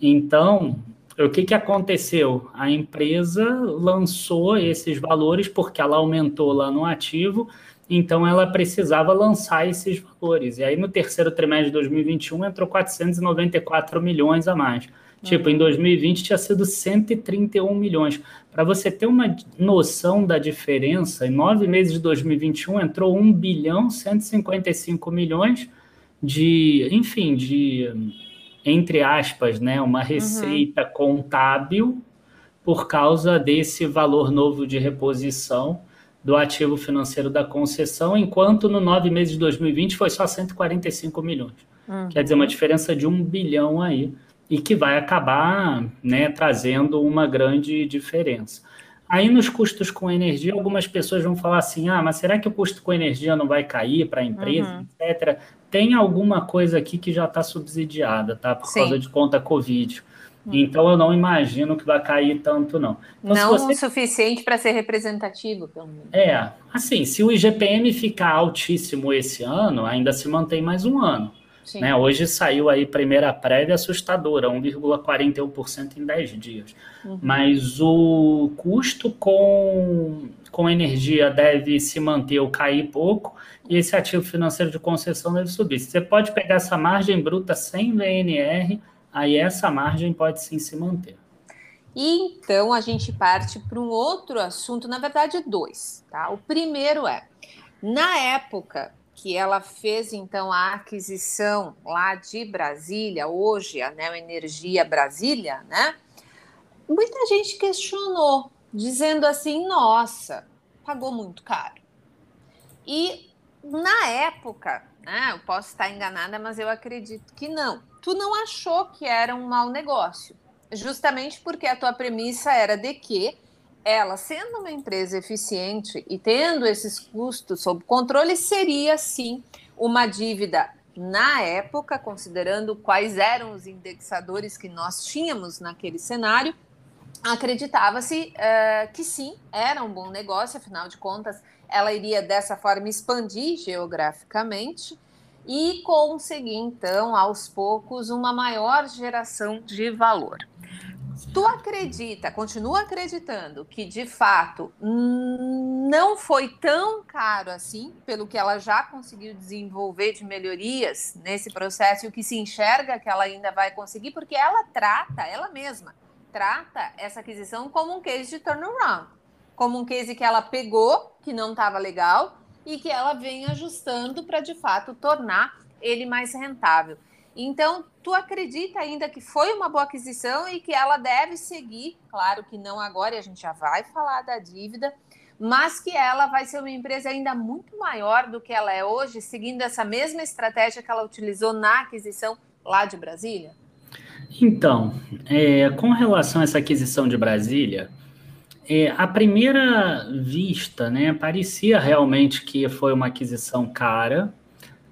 [SPEAKER 2] Então, O que, que aconteceu? A empresa lançou esses valores porque ela aumentou lá no ativo, então ela precisava lançar esses valores. E aí no terceiro trimestre de 2021 entrou 494 milhões a mais. Tipo, em 2020 uhum. tinha sido 131 milhões. Para você ter uma noção da diferença, em nove meses de 2021 entrou 1 bilhão 155 milhões de, enfim, de, entre aspas, né, uma uhum. receita uhum. contábil por causa desse valor novo de reposição do ativo financeiro da concessão, enquanto no nove meses de 2020 foi só 145 milhões. Uhum. Quer dizer, uma diferença de um bilhão aí e que vai acabar né, trazendo uma grande diferença. Aí nos custos com energia, algumas pessoas vão falar assim: ah, mas será que o custo com energia não vai cair para a empresa, uhum. etc. Tem alguma coisa aqui que já está subsidiada, tá? Por Sim. causa de conta Covid. Uhum. Então eu não imagino que vai cair tanto, não. Então,
[SPEAKER 1] não você... o suficiente para ser representativo, pelo menos.
[SPEAKER 2] É, assim, se o IGPM ficar altíssimo esse ano, ainda se mantém mais um ano. Né? Hoje saiu aí primeira prévia assustadora, 1,41% em 10 dias. Uhum. Mas o custo com, com energia deve se manter ou cair pouco, e esse ativo financeiro de concessão deve subir. Você pode pegar essa margem bruta sem VNR, aí essa margem pode sim se manter.
[SPEAKER 1] E então a gente parte para um outro assunto, na verdade, dois. Tá? O primeiro é, na época que ela fez então a aquisição lá de Brasília, hoje a Neoenergia Brasília, né? Muita gente questionou, dizendo assim: nossa, pagou muito caro. E na época, né, eu posso estar enganada, mas eu acredito que não. Tu não achou que era um mau negócio, justamente porque a tua premissa era de que ela, sendo uma empresa eficiente e tendo esses custos sob controle, seria sim uma dívida na época, considerando quais eram os indexadores que nós tínhamos naquele cenário, acreditava-se uh, que sim, era um bom negócio, afinal de contas, ela iria dessa forma expandir geograficamente e conseguir, então, aos poucos, uma maior geração de valor. Tu acredita, continua acreditando que de fato não foi tão caro assim, pelo que ela já conseguiu desenvolver de melhorias nesse processo e o que se enxerga que ela ainda vai conseguir, porque ela trata, ela mesma, trata essa aquisição como um case de turnaround, como um case que ela pegou, que não estava legal, e que ela vem ajustando para de fato tornar ele mais rentável. Então, tu acredita ainda que foi uma boa aquisição e que ela deve seguir, claro que não agora, a gente já vai falar da dívida, mas que ela vai ser uma empresa ainda muito maior do que ela é hoje, seguindo essa mesma estratégia que ela utilizou na aquisição lá de Brasília?
[SPEAKER 2] Então, é, com relação a essa aquisição de Brasília, é, à primeira vista, né, parecia realmente que foi uma aquisição cara,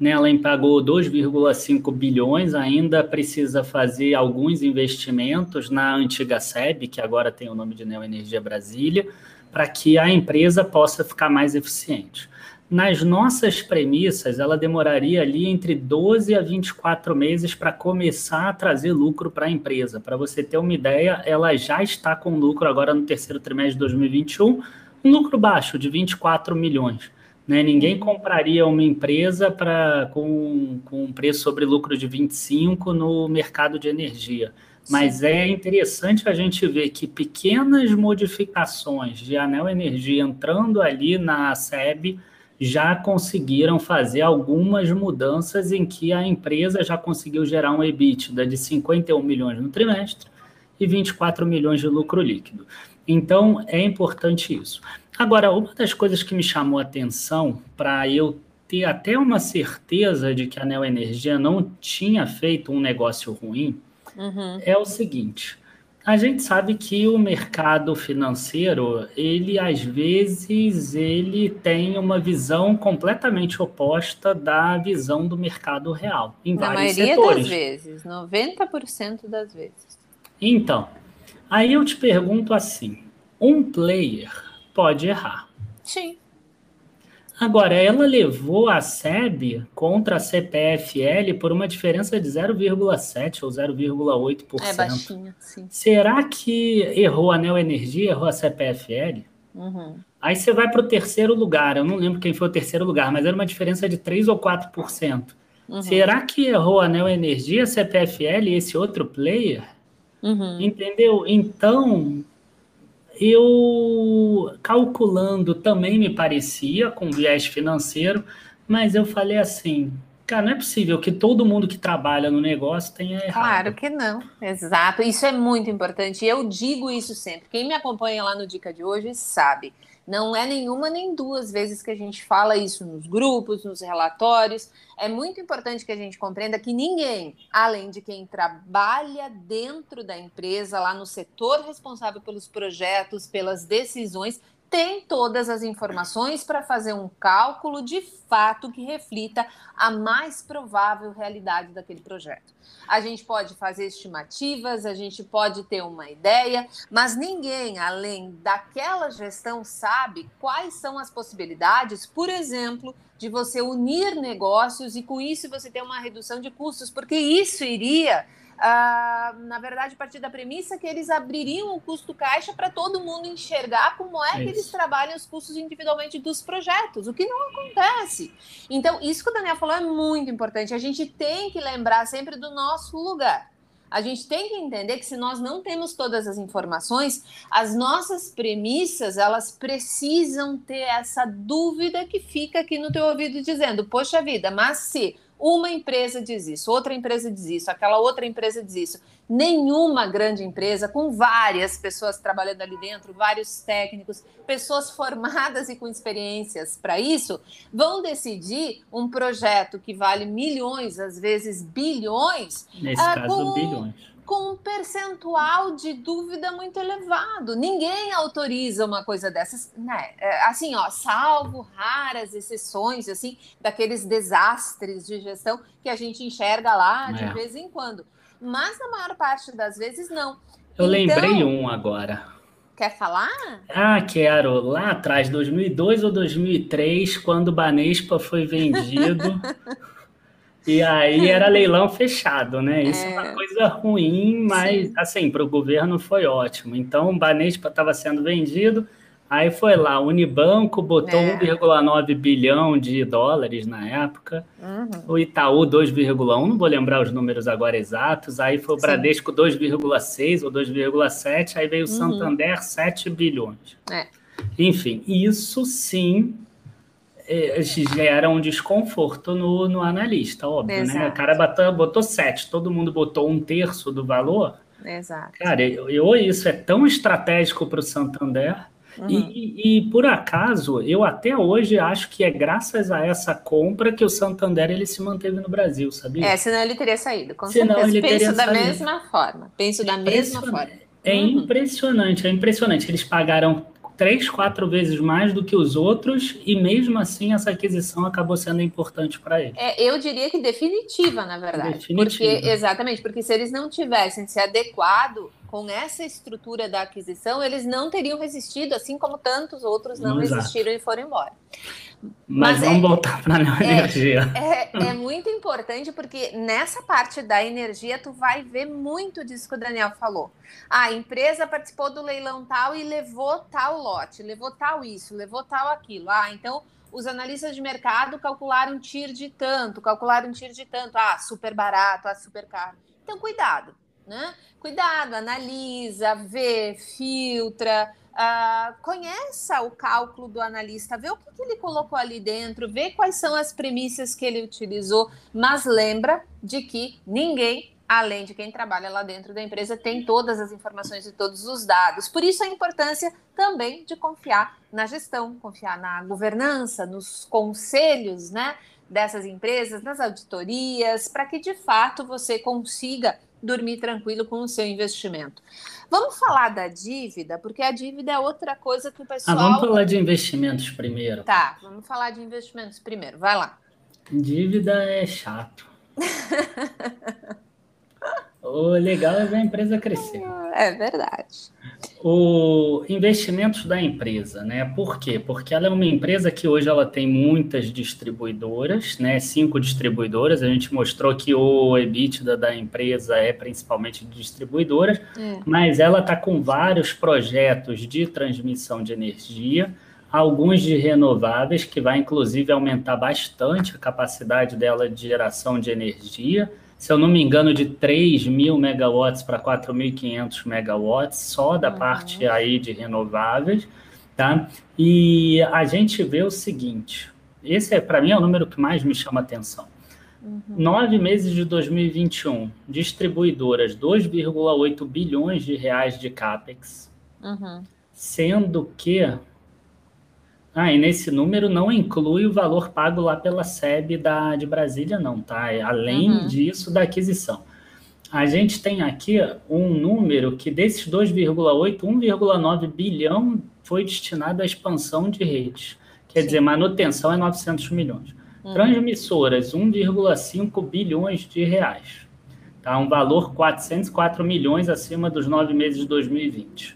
[SPEAKER 2] né, ela pagou 2,5 bilhões, ainda precisa fazer alguns investimentos na antiga SEB, que agora tem o nome de Neoenergia Brasília, para que a empresa possa ficar mais eficiente. Nas nossas premissas, ela demoraria ali entre 12 a 24 meses para começar a trazer lucro para a empresa. Para você ter uma ideia, ela já está com lucro agora no terceiro trimestre de 2021, um lucro baixo de 24 milhões. Né? Ninguém uhum. compraria uma empresa pra, com, com um preço sobre lucro de 25 no mercado de energia. Mas Sim. é interessante a gente ver que pequenas modificações de Anel Energia entrando ali na SEB já conseguiram fazer algumas mudanças em que a empresa já conseguiu gerar um EBITDA de 51 milhões no trimestre e 24 milhões de lucro líquido. Então, é importante isso. Agora, uma das coisas que me chamou a atenção para eu ter até uma certeza de que a Neo Energia não tinha feito um negócio ruim uhum. é o seguinte. A gente sabe que o mercado financeiro, ele às vezes ele tem uma visão completamente oposta da visão do mercado real, em Na vários maioria setores.
[SPEAKER 1] das vezes, 90% das vezes.
[SPEAKER 2] Então, aí eu te pergunto assim, um player pode errar.
[SPEAKER 1] Sim.
[SPEAKER 2] Agora, ela levou a SEB contra a CPFL por uma diferença de 0,7% ou 0,8%.
[SPEAKER 1] É baixinha, sim.
[SPEAKER 2] Será que errou a Neo Energia, errou a CPFL? Uhum. Aí você vai para o terceiro lugar, eu não lembro quem foi o terceiro lugar, mas era uma diferença de 3 ou 4%. Uhum. Será que errou a Neo Energia, a CPFL e esse outro player? Uhum. Entendeu? Então, eu calculando também me parecia com viés financeiro, mas eu falei assim, cara, não é possível que todo mundo que trabalha no negócio tenha errado.
[SPEAKER 1] Claro que não, exato. Isso é muito importante. Eu digo isso sempre. Quem me acompanha lá no Dica de hoje sabe. Não é nenhuma nem duas vezes que a gente fala isso nos grupos, nos relatórios. É muito importante que a gente compreenda que ninguém, além de quem trabalha dentro da empresa, lá no setor responsável pelos projetos, pelas decisões, tem todas as informações para fazer um cálculo de fato que reflita a mais provável realidade daquele projeto. A gente pode fazer estimativas, a gente pode ter uma ideia, mas ninguém, além daquela gestão, sabe quais são as possibilidades, por exemplo, de você unir negócios e com isso você ter uma redução de custos, porque isso iria Uh, na verdade, a partir da premissa que eles abririam o custo caixa para todo mundo enxergar como é, é que eles trabalham os custos individualmente dos projetos, o que não acontece. Então, isso que o Daniel falou é muito importante. A gente tem que lembrar sempre do nosso lugar. A gente tem que entender que se nós não temos todas as informações, as nossas premissas, elas precisam ter essa dúvida que fica aqui no teu ouvido dizendo: "Poxa vida, mas se uma empresa diz isso, outra empresa diz isso, aquela outra empresa diz isso. Nenhuma grande empresa, com várias pessoas trabalhando ali dentro, vários técnicos, pessoas formadas e com experiências para isso, vão decidir um projeto que vale milhões, às vezes bilhões.
[SPEAKER 2] Nesse uh, caso, com... bilhões
[SPEAKER 1] com um percentual de dúvida muito elevado. Ninguém autoriza uma coisa dessas, né? É, assim, ó, salvo raras exceções, assim, daqueles desastres de gestão que a gente enxerga lá de é. vez em quando. Mas na maior parte das vezes não.
[SPEAKER 2] Eu então, lembrei um agora.
[SPEAKER 1] Quer falar?
[SPEAKER 2] Ah, quero. Lá atrás, 2002 ou 2003, quando o Banespa foi vendido. E aí era leilão fechado, né? Isso é, é uma coisa ruim, mas Sim. assim, para o governo foi ótimo. Então o Banespa estava sendo vendido, aí foi lá, o Unibanco botou é. 1,9 bilhão de dólares na época, uhum. o Itaú 2,1, não vou lembrar os números agora exatos, aí foi o Bradesco 2,6 ou 2,7, aí veio o uhum. Santander 7 bilhões. É. Enfim, isso sim é, gera um desconforto no, no analista, óbvio, Exato. né? O cara botou, botou sete, todo mundo botou um terço do valor.
[SPEAKER 1] Exato.
[SPEAKER 2] Cara, eu, eu isso é tão estratégico para o Santander. Uhum. E, e, por acaso, eu até hoje acho que é graças a essa compra que o Santander ele se manteve no Brasil, sabia?
[SPEAKER 1] É, senão ele teria saído, com senão certeza. Ele Penso da saído. mesma forma. Penso da mesma forma.
[SPEAKER 2] É uhum. impressionante, é impressionante. Eles pagaram três, quatro vezes mais do que os outros, e mesmo assim essa aquisição acabou sendo importante para eles.
[SPEAKER 1] É, eu diria que definitiva, na verdade. Definitiva. Porque, exatamente, porque se eles não tivessem se adequado com essa estrutura da aquisição, eles não teriam resistido, assim como tantos outros não Exato. resistiram e foram embora.
[SPEAKER 2] Mas, Mas vamos é, voltar para a é, energia.
[SPEAKER 1] É, é, muito importante porque nessa parte da energia tu vai ver muito disso que o Daniel falou. a empresa participou do leilão tal e levou tal lote, levou tal isso, levou tal aquilo. Ah, então os analistas de mercado calcularam TIR de tanto, calcularam TIR de tanto. Ah, super barato, ah, super caro. Então cuidado, né? Cuidado, analisa, vê, filtra Uh, conheça o cálculo do analista, vê o que, que, ele colocou ali dentro, vê quais são as premissas que ele utilizou, mas lembra de que ninguém, além de quem trabalha lá dentro da empresa, tem todas as informações e todos os dados. Por isso a importância também de confiar na gestão, confiar na governança, nos conselhos, né? Dessas empresas, nas auditorias, para que de fato você consiga dormir tranquilo com o seu investimento. Vamos falar da dívida, porque a dívida é outra coisa que o pessoal.
[SPEAKER 2] Ah, vamos falar de investimentos primeiro.
[SPEAKER 1] Tá, vamos falar de investimentos primeiro. Vai lá.
[SPEAKER 2] Dívida é chato. O legal é ver a empresa crescer.
[SPEAKER 1] É verdade.
[SPEAKER 2] O investimentos da empresa, né? Por quê? Porque ela é uma empresa que hoje ela tem muitas distribuidoras, né? Cinco distribuidoras. A gente mostrou que o EBITDA da empresa é principalmente de distribuidoras, é. mas ela está com vários projetos de transmissão de energia, alguns de renováveis, que vai inclusive aumentar bastante a capacidade dela de geração de energia se eu não me engano, de 3 mil megawatts para 4.500 megawatts, só da uhum. parte aí de renováveis, tá? E a gente vê o seguinte, esse é para mim é o número que mais me chama atenção. Uhum. Nove meses de 2021, distribuidoras 2,8 bilhões de reais de capex, uhum. sendo que ah, e nesse número não inclui o valor pago lá pela SEB da, de Brasília, não, tá? É além uhum. disso, da aquisição. A gente tem aqui um número que desses 2,8, 1,9 bilhão foi destinado à expansão de redes. Quer Sim. dizer, manutenção é 900 milhões. Uhum. Transmissoras, 1,5 bilhões de reais. Tá? Um valor 404 milhões acima dos nove meses de 2020.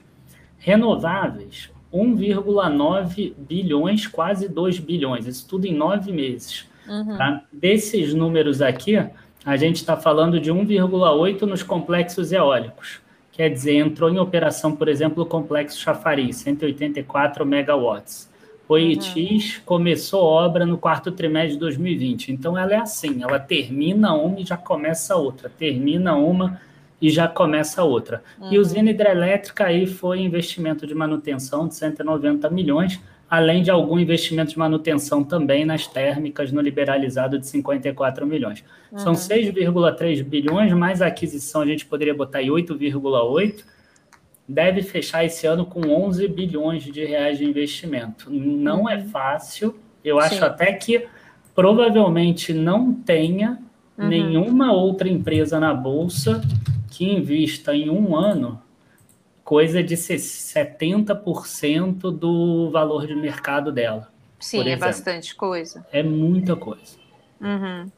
[SPEAKER 2] Renováveis, 1,9 bilhões, quase 2 bilhões, isso tudo em nove meses. Uhum. Tá? Desses números aqui, a gente está falando de 1,8 nos complexos eólicos. Quer dizer, entrou em operação, por exemplo, o complexo Chafariz, 184 megawatts. O ITIS uhum. começou obra no quarto trimestre de 2020. Então, ela é assim, ela termina uma e já começa outra. Termina uma e já começa outra. Uhum. E usina hidrelétrica aí foi investimento de manutenção de 190 milhões, além de algum investimento de manutenção também nas térmicas no liberalizado de 54 milhões. Uhum. São 6,3 bilhões, mais a aquisição a gente poderia botar aí 8,8 deve fechar esse ano com 11 bilhões de reais de investimento. Não é uhum. é fácil, eu acho Sim. até que provavelmente não tenha uhum. nenhuma outra empresa na bolsa que invista em um ano coisa de 70% do valor de mercado dela.
[SPEAKER 1] Sim, é bastante coisa.
[SPEAKER 2] É muita coisa.
[SPEAKER 1] Uhum.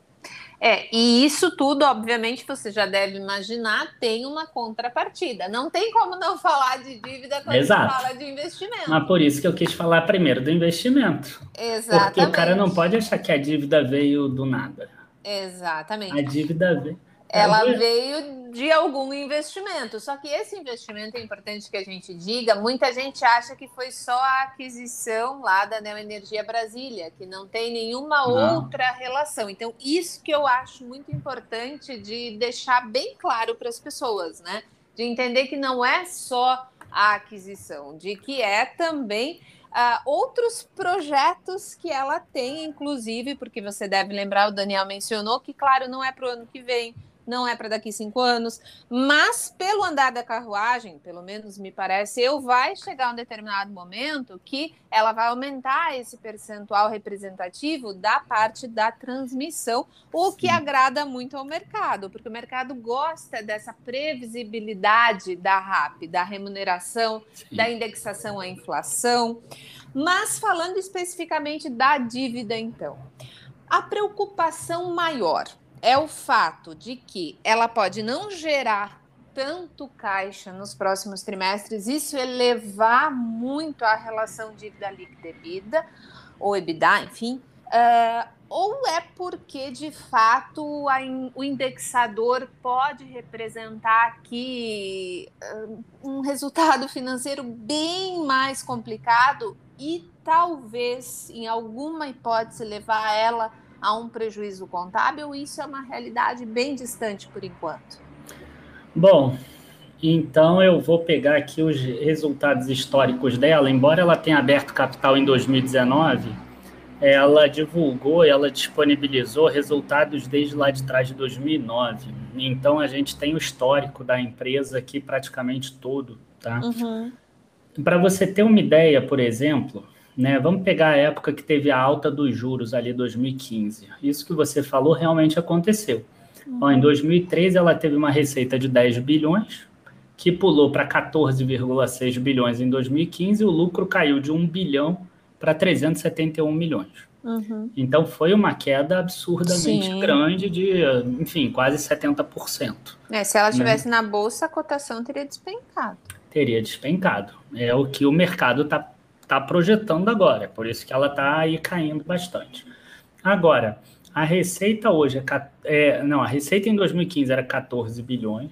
[SPEAKER 1] É, e isso tudo, obviamente, você já deve imaginar, tem uma contrapartida. Não tem como não falar de dívida quando Exato. fala de investimento.
[SPEAKER 2] Mas por isso que eu quis falar primeiro do investimento. Exatamente. Porque o cara não pode achar que a dívida veio do nada.
[SPEAKER 1] Exatamente.
[SPEAKER 2] A dívida veio.
[SPEAKER 1] Ela veio de algum investimento. Só que esse investimento é importante que a gente diga. Muita gente acha que foi só a aquisição lá da Neoenergia Brasília, que não tem nenhuma não. outra relação. Então, isso que eu acho muito importante de deixar bem claro para as pessoas, né? De entender que não é só a aquisição, de que é também Uh, outros projetos que ela tem, inclusive, porque você deve lembrar, o Daniel mencionou que, claro, não é para o ano que vem, não é para daqui cinco anos, mas pelo andar da carruagem, pelo menos me parece, eu vai chegar um determinado momento que ela vai aumentar esse percentual representativo da parte da transmissão, o que agrada muito ao mercado, porque o mercado gosta dessa previsibilidade da RAP, da remuneração, Sim. da indexação à inflação. Mas falando especificamente da dívida, então, a preocupação maior é o fato de que ela pode não gerar tanto caixa nos próximos trimestres, isso elevar muito a relação dívida líquida ou EBITDA, enfim, uh, ou é porque de fato a, o indexador pode representar aqui uh, um resultado financeiro bem mais complicado e talvez, em alguma hipótese, levar ela a um prejuízo contábil, isso é uma realidade bem distante por enquanto.
[SPEAKER 2] Bom, então eu vou pegar aqui os resultados históricos dela. Embora ela tenha aberto capital em 2019, ela divulgou, ela disponibilizou resultados desde lá de trás de 2009. Então a gente tem o histórico da empresa aqui praticamente todo, tá? Uhum. Para você ter uma ideia, por exemplo, né? Vamos pegar a época que teve a alta dos juros ali 2015. Isso que você falou realmente aconteceu. Uhum. Ó, em 2013 ela teve uma receita de 10 bilhões, que pulou para 14,6 bilhões em 2015, e o lucro caiu de 1 bilhão para 371 milhões. Uhum. Então foi uma queda absurdamente Sim. grande de, enfim, quase 70%.
[SPEAKER 1] É, se ela estivesse né? na bolsa, a cotação teria despencado.
[SPEAKER 2] Teria despencado. É o que o mercado está tá projetando agora, por isso que ela está aí caindo bastante. Agora, a receita hoje é, é, Não, a receita em 2015 era 14 bilhões.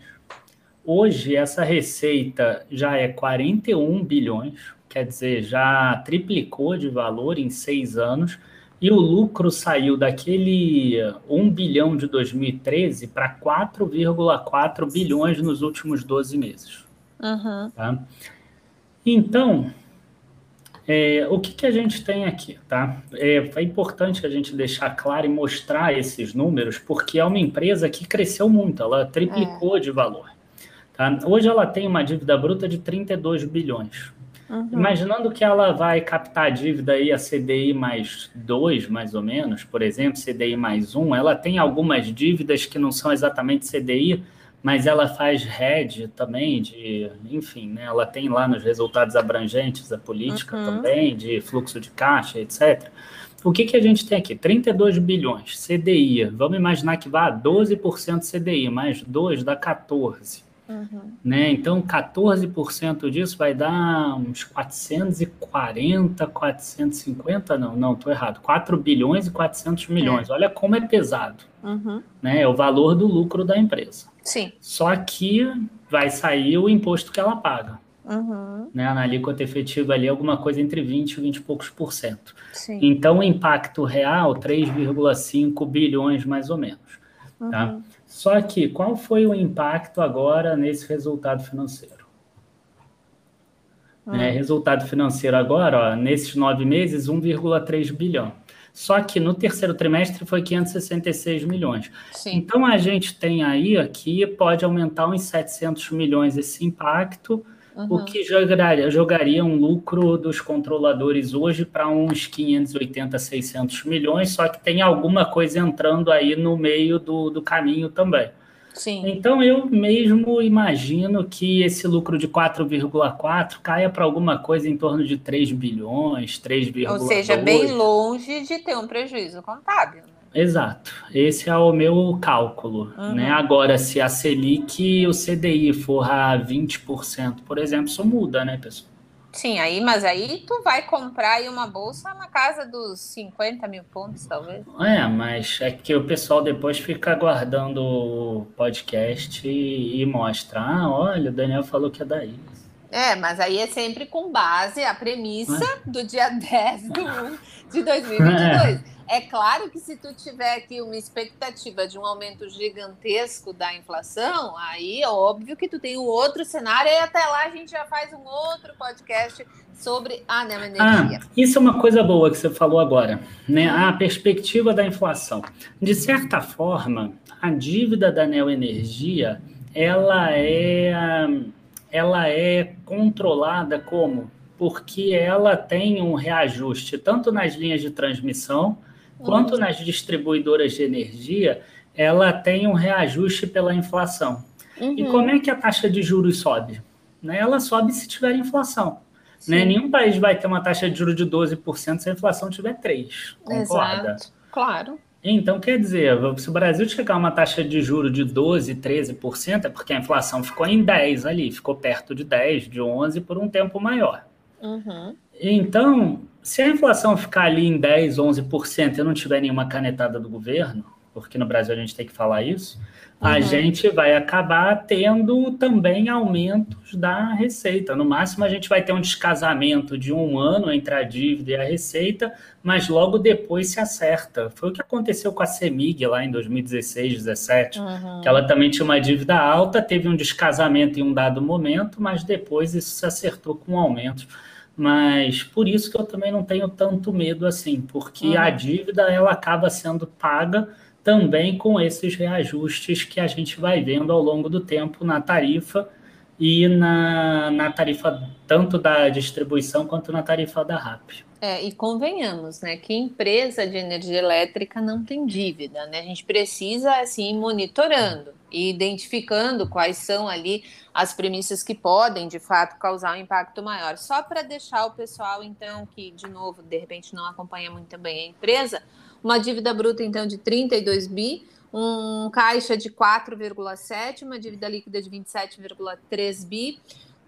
[SPEAKER 2] Hoje, essa receita já é 41 bilhões, quer dizer, já triplicou de valor em seis anos e o lucro saiu daquele 1 bilhão de 2013 para 4,4 bilhões nos últimos 12 meses. Uhum. Tá? Então, é, o que, que a gente tem aqui? Tá? É, é importante a gente deixar claro e mostrar esses números, porque é uma empresa que cresceu muito, ela triplicou é. de valor. Tá? Hoje ela tem uma dívida bruta de 32 bilhões. Uhum. Imaginando que ela vai captar a dívida aí a CDI mais 2, mais ou menos, por exemplo, CDI mais 1, ela tem algumas dívidas que não são exatamente CDI, mas ela faz hedge também de, enfim, né, ela tem lá nos resultados abrangentes a política uhum. também, de fluxo de caixa, etc. O que, que a gente tem aqui? 32 bilhões, CDI, vamos imaginar que vá a 12% CDI, mais 2 dá 14. Uhum. Né? Então, 14% disso vai dar uns 440, 450, não, não, estou errado, 4 bilhões e 400 milhões. É. Olha como é pesado. Uhum. Né? É o valor do lucro da empresa.
[SPEAKER 1] Sim.
[SPEAKER 2] Só que vai sair o imposto que ela paga. Uhum. Né? Na alíquota efetiva ali, alguma coisa entre 20 e 20 e poucos por cento. Sim. Então, o impacto real, 3,5 bilhões mais ou menos. Tá? Uhum. Só que qual foi o impacto agora nesse resultado financeiro? Hum. É, resultado financeiro agora, ó, nesses nove meses, 1,3 bilhão. Só que no terceiro trimestre foi 566 milhões. Sim. Então a gente tem aí aqui, pode aumentar uns 700 milhões esse impacto, Uhum. O que jogaria, jogaria um lucro dos controladores hoje para uns 580, 600 milhões, só que tem alguma coisa entrando aí no meio do, do caminho também. Sim. Então eu mesmo imagino que esse lucro de 4,4 caia para alguma coisa em torno de 3 bilhões, 3,2.
[SPEAKER 1] Ou seja, bem longe de ter um prejuízo contábil. Né?
[SPEAKER 2] Exato, esse é o meu cálculo. Uhum. Né? Agora, se a Selic e o CDI for a 20%, por exemplo, isso muda, né, pessoal?
[SPEAKER 1] Sim, aí, mas aí tu vai comprar aí uma bolsa na casa dos 50 mil pontos, talvez.
[SPEAKER 2] É, mas é que o pessoal depois fica aguardando o podcast e, e mostra. Ah, olha, o Daniel falou que é daí.
[SPEAKER 1] É, mas aí é sempre com base a premissa é. do dia 10 de 1 de 2022. É. É claro que se tu tiver aqui uma expectativa de um aumento gigantesco da inflação, aí é óbvio que tu tem um outro cenário e até lá a gente já faz um outro podcast sobre a neoenergia.
[SPEAKER 2] Ah, isso é uma coisa boa que você falou agora, né? A perspectiva da inflação. De certa forma, a dívida da neoenergia, ela é ela é controlada como porque ela tem um reajuste tanto nas linhas de transmissão quanto nas distribuidoras de energia, ela tem um reajuste pela inflação. Uhum. E como é que a taxa de juros sobe? Né? Ela sobe se tiver inflação. Né? Nenhum país vai ter uma taxa de juros de 12% se a inflação tiver 3%. Concorda? Exato.
[SPEAKER 1] Claro.
[SPEAKER 2] Então, quer dizer, se o Brasil chegar a uma taxa de juros de 12%, 13%, é porque a inflação ficou em 10% ali, ficou perto de 10%, de 11% por um tempo maior. Uhum. Então, se a inflação ficar ali em 10, 11% e não tiver nenhuma canetada do governo, porque no Brasil a gente tem que falar isso, uhum. a gente vai acabar tendo também aumentos da receita. No máximo, a gente vai ter um descasamento de um ano entre a dívida e a receita, mas logo depois se acerta. Foi o que aconteceu com a CEMIG lá em 2016, 2017, uhum. que ela também tinha uma dívida alta, teve um descasamento em um dado momento, mas depois isso se acertou com aumentos mas por isso que eu também não tenho tanto medo assim, porque uhum. a dívida ela acaba sendo paga também com esses reajustes que a gente vai vendo ao longo do tempo na tarifa e na, na tarifa tanto da distribuição quanto na tarifa da RAP.
[SPEAKER 1] É, e convenhamos, né, que empresa de energia elétrica não tem dívida, né? A gente precisa assim ir monitorando. E identificando quais são ali as premissas que podem, de fato, causar um impacto maior. Só para deixar o pessoal, então, que, de novo, de repente não acompanha muito bem a empresa, uma dívida bruta, então, de 32 bi, um caixa de 4,7, uma dívida líquida de 27,3 bi,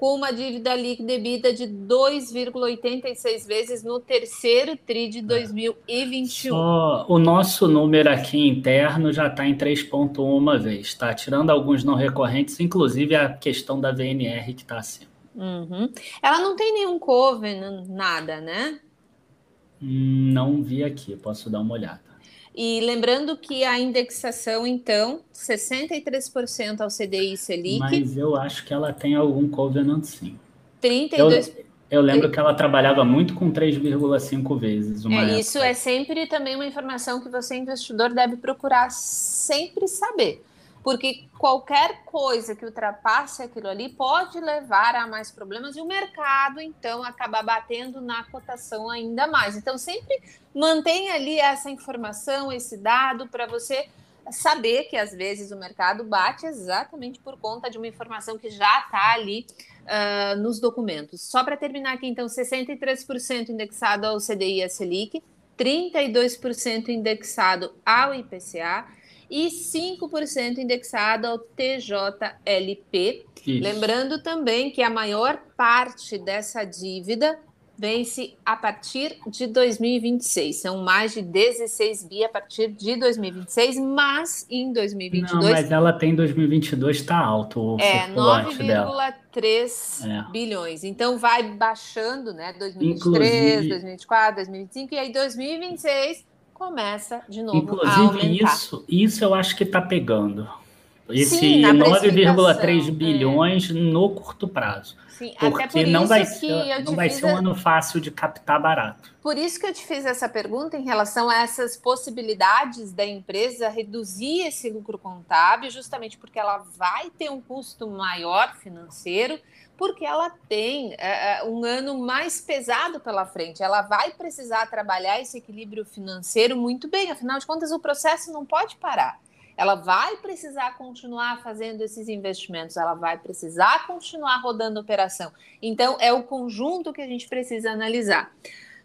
[SPEAKER 1] com uma dívida líquida debida de 2,86 vezes no terceiro TRI de 2021. Só
[SPEAKER 2] o nosso número aqui interno já está em 3,1 vezes, tá? Tirando alguns não recorrentes, inclusive a questão da VNR que está acima.
[SPEAKER 1] Uhum. Ela não tem nenhum covenant, nada, né?
[SPEAKER 2] Não vi aqui, posso dar uma olhada.
[SPEAKER 1] E lembrando que a indexação, então, 63% ao CDI Selic.
[SPEAKER 2] Mas eu acho que ela tem algum covenant, sim.
[SPEAKER 1] 32%.
[SPEAKER 2] Eu, eu lembro que ela trabalhava muito com 3,5 vezes.
[SPEAKER 1] É, isso é sempre também uma informação que você, investidor, deve procurar sempre saber porque qualquer coisa que ultrapasse aquilo ali pode levar a mais problemas e o mercado, então, acaba batendo na cotação ainda mais. Então, sempre mantenha ali essa informação, esse dado, para você saber que às vezes o mercado bate exatamente por conta de uma informação que já está ali uh, nos documentos. Só para terminar aqui, então, 63% indexado ao CDI e a Selic, 32% indexado ao IPCA e 5% indexado ao TJLP. Isso. Lembrando também que a maior parte dessa dívida vence a partir de 2026. São mais de 16 bi a partir de 2026, mas em 2022... Não,
[SPEAKER 2] mas ela tem 2022, está alto o
[SPEAKER 1] É, 9,3 é. bilhões. Então vai baixando, né? 2023, Inclusive... 2024, 2025 e aí 2026 começa de novo
[SPEAKER 2] Inclusive, a aumentar. isso, isso eu acho que está pegando. Esse 9,3 é. bilhões é. no curto prazo. Sim, porque por não vai, ser, não vai ser um ano fácil de captar barato.
[SPEAKER 1] Por isso que eu te fiz essa pergunta em relação a essas possibilidades da empresa reduzir esse lucro contábil, justamente porque ela vai ter um custo maior financeiro porque ela tem é, um ano mais pesado pela frente. Ela vai precisar trabalhar esse equilíbrio financeiro muito bem, afinal de contas, o processo não pode parar. Ela vai precisar continuar fazendo esses investimentos, ela vai precisar continuar rodando a operação. Então, é o conjunto que a gente precisa analisar.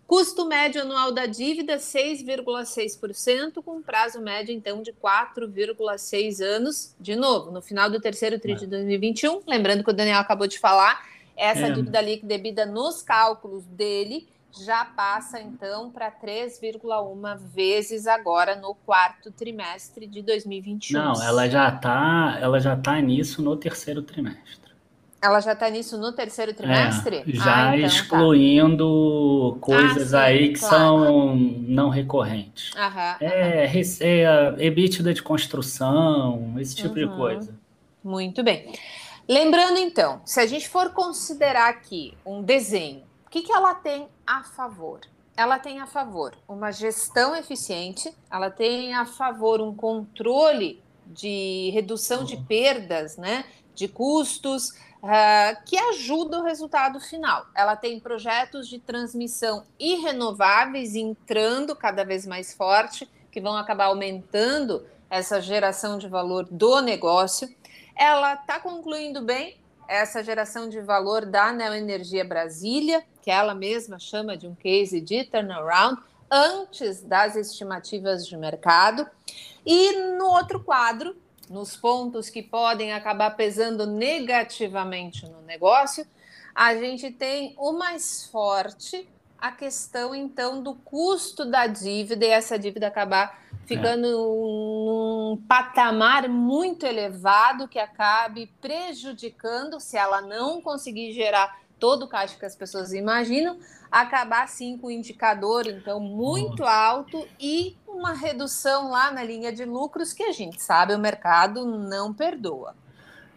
[SPEAKER 1] Custo médio anual da dívida, 6,6%, com prazo médio, então, de 4,6 anos. De novo, no final do terceiro TRI de 2021, lembrando que o Daniel acabou de falar, essa é. dívida líquida debida nos cálculos dele já passa, então, para 3,1 vezes agora no quarto trimestre de 2021.
[SPEAKER 2] Não, ela já está ela já tá nisso no terceiro trimestre.
[SPEAKER 1] Ela já está nisso no terceiro trimestre?
[SPEAKER 2] É, já ah, então, tá. excluindo tá. coisas ah, sim, aí que claro. são não recorrentes.
[SPEAKER 1] Aham,
[SPEAKER 2] é, aham. é EBITDA de construção, esse tipo uhum. de coisa.
[SPEAKER 1] Muito bem. Lembrando, então, se a gente for considerar aqui um desenho, o que, que ela tem a favor? Ela tem a favor uma gestão eficiente, ela tem a favor um controle de redução de perdas, né, de custos, uh, que ajuda o resultado final. Ela tem projetos de transmissão e renováveis entrando cada vez mais forte, que vão acabar aumentando essa geração de valor do negócio. Ela está concluindo bem essa geração de valor da Neoenergia Brasília, que ela mesma chama de um case de turnaround, antes das estimativas de mercado. E no outro quadro, nos pontos que podem acabar pesando negativamente no negócio, a gente tem o mais forte a questão então do custo da dívida e essa dívida acabar ficando é. num patamar muito elevado que acabe prejudicando se ela não conseguir gerar todo o caixa que as pessoas imaginam, acabar sim com o indicador então muito alto e uma redução lá na linha de lucros que a gente sabe o mercado não perdoa.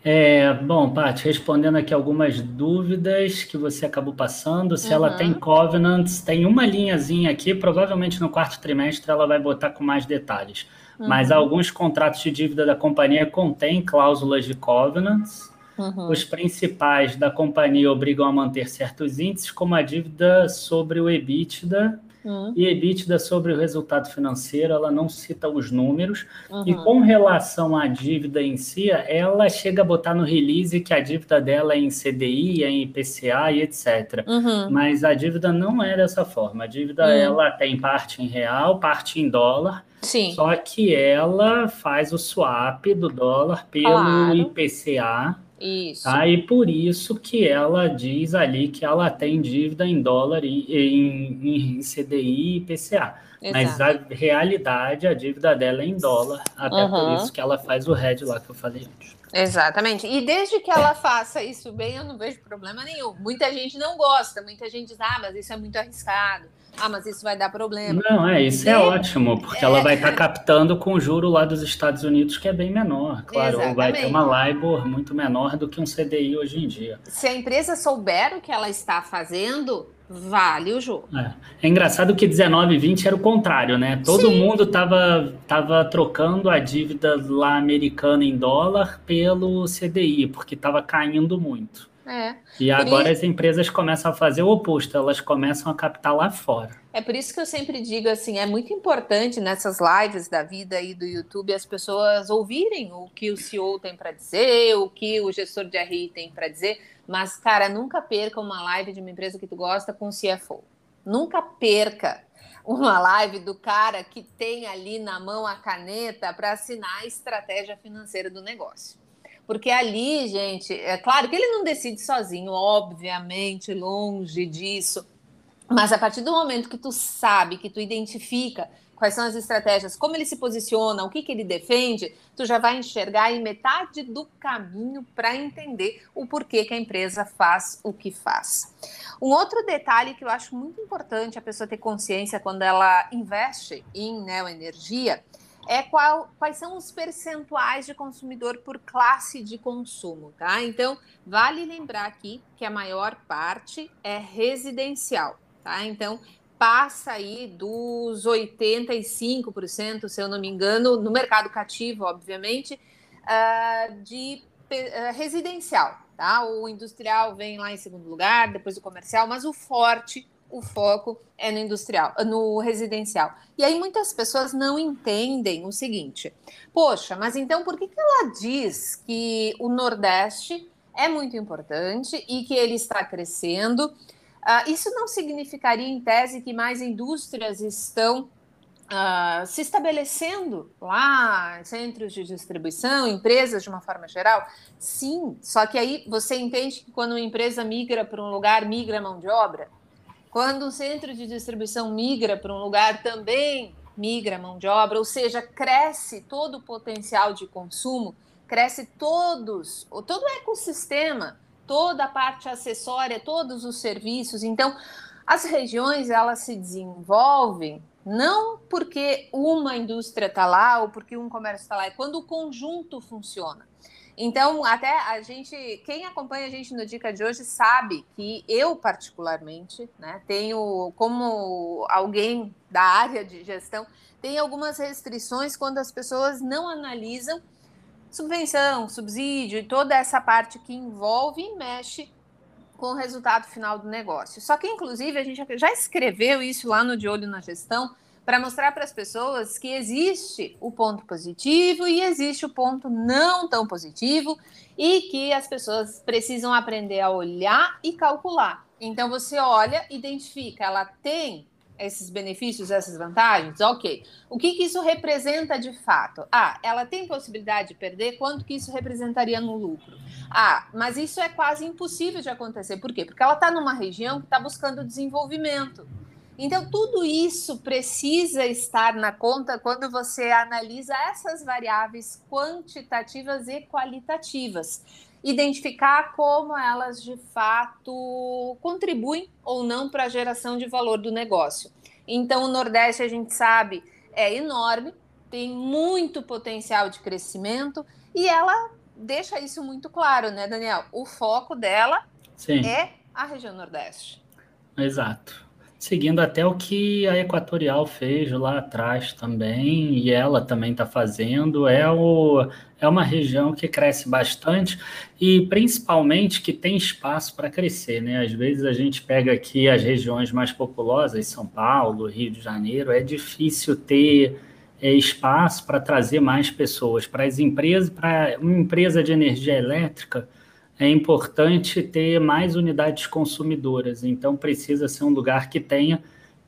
[SPEAKER 2] É, bom, Paty, respondendo aqui algumas dúvidas que você acabou passando, se uhum. ela tem covenants, tem uma linhazinha aqui, provavelmente no quarto trimestre ela vai botar com mais detalhes. Uhum. Mas alguns contratos de dívida da companhia contêm cláusulas de covenants, Uhum. Os principais da companhia obrigam a manter certos índices, como a dívida sobre o EBITDA Uhum. E EBITDA sobre o resultado financeiro, ela não cita os números. Uhum. E com relação à dívida em si, ela chega a botar no release que a dívida dela é em CDI, é em IPCA e etc. Uhum. Mas a dívida não é dessa forma. A dívida, uhum. ela tem parte em real, parte em dólar. Sim. Só que ela faz o swap do dólar pelo claro. IPCA isso. Tá? E por isso que ela diz ali que ela tem dívida em dólar e em, em CDI e PCA. Exato. Mas a realidade, a dívida dela é em dólar, até uhum. por isso que ela faz o head lá que eu falei antes.
[SPEAKER 1] Exatamente. E desde que ela faça isso bem, eu não vejo problema nenhum. Muita gente não gosta, muita gente diz, ah, mas isso é muito arriscado. Ah, mas isso vai dar problema.
[SPEAKER 2] Não, é, isso é ótimo, porque é... ela vai estar tá captando com o juro lá dos Estados Unidos, que é bem menor. Claro, Exatamente. vai ter uma LIBOR muito menor do que um CDI hoje em dia.
[SPEAKER 1] Se a empresa souber o que ela está fazendo, vale o jogo.
[SPEAKER 2] É, é engraçado que 19 e 20 era o contrário, né? Todo Sim. mundo estava tava trocando a dívida lá americana em dólar pelo CDI, porque estava caindo muito. É. E agora isso... as empresas começam a fazer o oposto, elas começam a captar lá fora.
[SPEAKER 1] É por isso que eu sempre digo assim, é muito importante nessas lives da vida aí do YouTube as pessoas ouvirem o que o CEO tem para dizer, o que o gestor de RI tem para dizer, mas cara, nunca perca uma live de uma empresa que tu gosta com o CFO. Nunca perca uma live do cara que tem ali na mão a caneta para assinar a estratégia financeira do negócio. Porque ali, gente, é claro que ele não decide sozinho, obviamente, longe disso. Mas a partir do momento que tu sabe, que tu identifica quais são as estratégias, como ele se posiciona, o que, que ele defende, tu já vai enxergar em metade do caminho para entender o porquê que a empresa faz o que faz. Um outro detalhe que eu acho muito importante a pessoa ter consciência quando ela investe em neoenergia é qual, quais são os percentuais de consumidor por classe de consumo, tá? Então, vale lembrar aqui que a maior parte é residencial, tá? Então, passa aí dos 85%, se eu não me engano, no mercado cativo, obviamente, uh, de uh, residencial, tá? O industrial vem lá em segundo lugar, depois o comercial, mas o forte o foco é no industrial, no residencial. E aí muitas pessoas não entendem o seguinte: poxa, mas então por que, que ela diz que o Nordeste é muito importante e que ele está crescendo? Uh, isso não significaria, em tese, que mais indústrias estão uh, se estabelecendo lá, centros de distribuição, empresas de uma forma geral? Sim, só que aí você entende que quando uma empresa migra para um lugar, migra mão de obra? Quando o centro de distribuição migra para um lugar, também migra mão de obra, ou seja, cresce todo o potencial de consumo, cresce todos, todo o ecossistema, toda a parte acessória, todos os serviços. Então, as regiões elas se desenvolvem não porque uma indústria está lá ou porque um comércio está lá, é quando o conjunto funciona. Então, até a gente, quem acompanha a gente no Dica de hoje sabe que eu, particularmente, né, tenho, como alguém da área de gestão, tem algumas restrições quando as pessoas não analisam subvenção, subsídio e toda essa parte que envolve e mexe com o resultado final do negócio. Só que, inclusive, a gente já escreveu isso lá no De Olho na Gestão, para mostrar para as pessoas que existe o ponto positivo e existe o ponto não tão positivo e que as pessoas precisam aprender a olhar e calcular. Então você olha, identifica, ela tem esses benefícios, essas vantagens? Ok. O que, que isso representa de fato? Ah, ela tem possibilidade de perder? Quanto que isso representaria no lucro? Ah, mas isso é quase impossível de acontecer. Por quê? Porque ela está numa região que está buscando desenvolvimento. Então, tudo isso precisa estar na conta quando você analisa essas variáveis quantitativas e qualitativas. Identificar como elas de fato contribuem ou não para a geração de valor do negócio. Então, o Nordeste, a gente sabe, é enorme, tem muito potencial de crescimento e ela deixa isso muito claro, né, Daniel? O foco dela Sim. é a região Nordeste.
[SPEAKER 2] Exato. Seguindo até o que a Equatorial fez lá atrás também, e ela também está fazendo. É, o, é uma região que cresce bastante e principalmente que tem espaço para crescer. Né? Às vezes a gente pega aqui as regiões mais populosas, São Paulo, Rio de Janeiro, é difícil ter é, espaço para trazer mais pessoas. Para as empresas, para uma empresa de energia elétrica é importante ter mais unidades consumidoras. Então, precisa ser um lugar que tenha,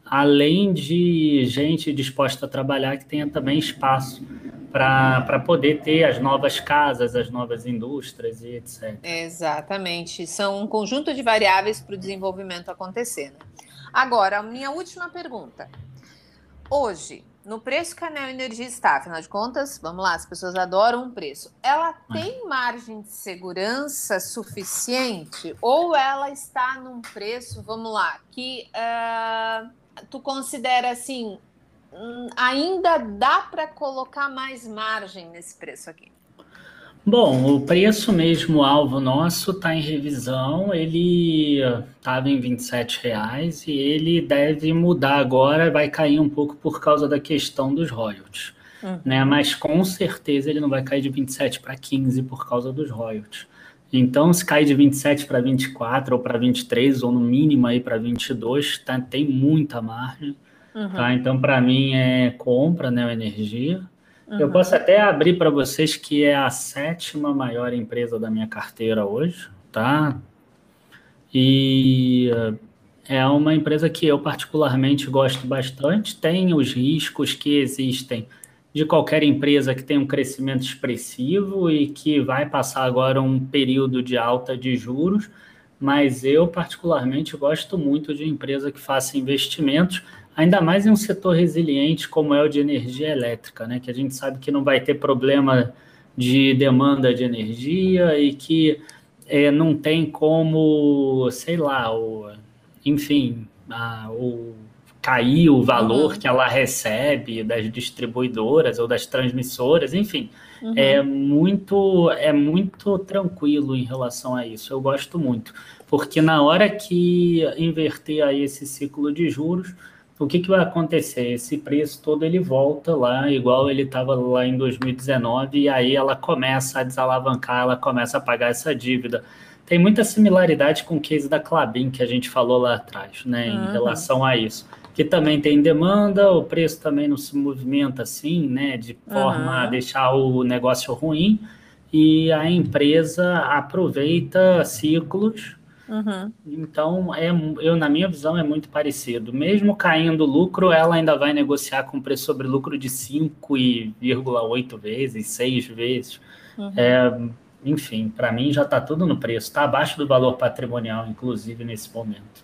[SPEAKER 2] além de gente disposta a trabalhar, que tenha também espaço para poder ter as novas casas, as novas indústrias e etc.
[SPEAKER 1] Exatamente. São um conjunto de variáveis para o desenvolvimento acontecer. Né? Agora, minha última pergunta. Hoje, no preço que a Neo Energia está, afinal de contas, vamos lá, as pessoas adoram um preço. Ela tem margem de segurança suficiente ou ela está num preço, vamos lá, que uh, tu considera assim, hum, ainda dá para colocar mais margem nesse preço aqui?
[SPEAKER 2] Bom, o preço mesmo alvo nosso está em revisão, ele estava em R$ reais e ele deve mudar agora, vai cair um pouco por causa da questão dos royalties. Uhum. Né? Mas com certeza ele não vai cair de 27 para 15 por causa dos royalties. Então, se cair de 27 para 24 ou para 23, ou no mínimo aí para 22, tá, tem muita margem. Uhum. Tá? Então, para mim, é compra, né, energia. Uhum. Eu posso até abrir para vocês que é a sétima maior empresa da minha carteira hoje, tá? E eh, é uma empresa que eu particularmente gosto bastante. Tem os riscos que existem de qualquer empresa que tem um crescimento expressivo e que vai passar agora um período de alta de juros, mas eu particularmente gosto muito de empresa que faça investimentos ainda mais em um setor resiliente como é o de energia elétrica, né? Que a gente sabe que não vai ter problema de demanda de energia e que é, não tem como, sei lá, o, enfim, a, o, cair o valor uhum. que ela recebe das distribuidoras ou das transmissoras, enfim, uhum. é muito é muito tranquilo em relação a isso. Eu gosto muito, porque na hora que inverter aí esse ciclo de juros, o que, que vai acontecer? Esse preço todo ele volta lá, igual ele estava lá em 2019, e aí ela começa a desalavancar, ela começa a pagar essa dívida. Tem muita similaridade com o case da Clabin que a gente falou lá atrás, né, em uhum. relação a isso. Que também tem demanda, o preço também não se movimenta assim, né, de forma uhum. a deixar o negócio ruim, e a empresa aproveita ciclos Uhum. Então, é, eu, na minha visão, é muito parecido. Mesmo caindo lucro, ela ainda vai negociar com preço sobre lucro de 5,8 vezes, 6 vezes. Uhum. É, enfim, para mim já está tudo no preço. Está abaixo do valor patrimonial, inclusive, nesse momento.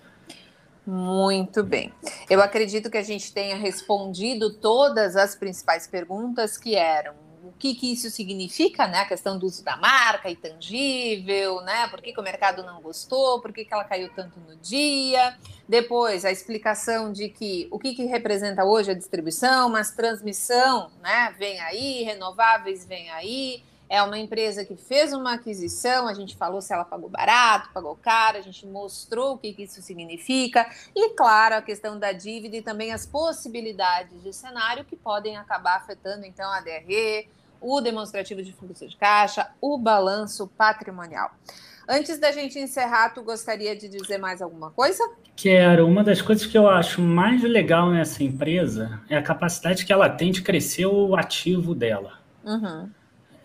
[SPEAKER 1] Muito bem. Eu acredito que a gente tenha respondido todas as principais perguntas que eram o que, que isso significa, né? A questão do uso da marca intangível, né? Por que, que o mercado não gostou, por que, que ela caiu tanto no dia. Depois, a explicação de que o que, que representa hoje a distribuição, mas transmissão, né? Vem aí, renováveis vem aí. É uma empresa que fez uma aquisição, a gente falou se ela pagou barato, pagou caro, a gente mostrou o que, que isso significa, e claro, a questão da dívida e também as possibilidades de cenário que podem acabar afetando então a DRE, o demonstrativo de fluxo de caixa, o balanço patrimonial. Antes da gente encerrar, tu gostaria de dizer mais alguma coisa?
[SPEAKER 2] Quero. Uma das coisas que eu acho mais legal nessa empresa é a capacidade que ela tem de crescer o ativo dela. Uhum.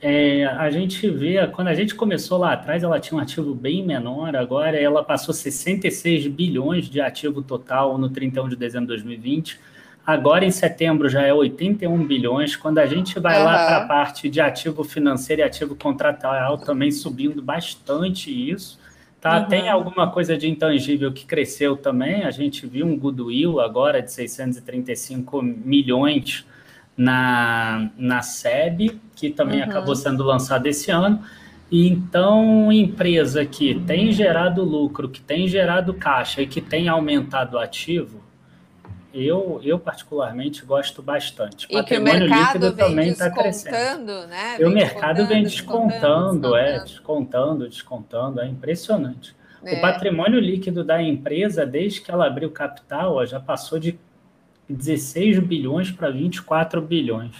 [SPEAKER 2] É, a gente vê, quando a gente começou lá atrás, ela tinha um ativo bem menor, agora ela passou 66 bilhões de ativo total no 31 de dezembro de 2020 Agora em setembro já é 81 bilhões. Quando a gente vai uhum. lá para a parte de ativo financeiro e ativo contratual, também subindo bastante isso. Tá? Uhum. Tem alguma coisa de intangível que cresceu também. A gente viu um goodwill agora de 635 milhões na, na SEB, que também uhum. acabou sendo lançado esse ano. E então, empresa que tem gerado lucro, que tem gerado caixa e que tem aumentado ativo, eu, eu particularmente gosto bastante.
[SPEAKER 1] E que o mercado vem tá descontando, né?
[SPEAKER 2] O mercado vem descontando, descontando, é, descontando, descontando, é impressionante. É. O patrimônio líquido da empresa, desde que ela abriu capital, ó, já passou de 16 bilhões para 24 bilhões.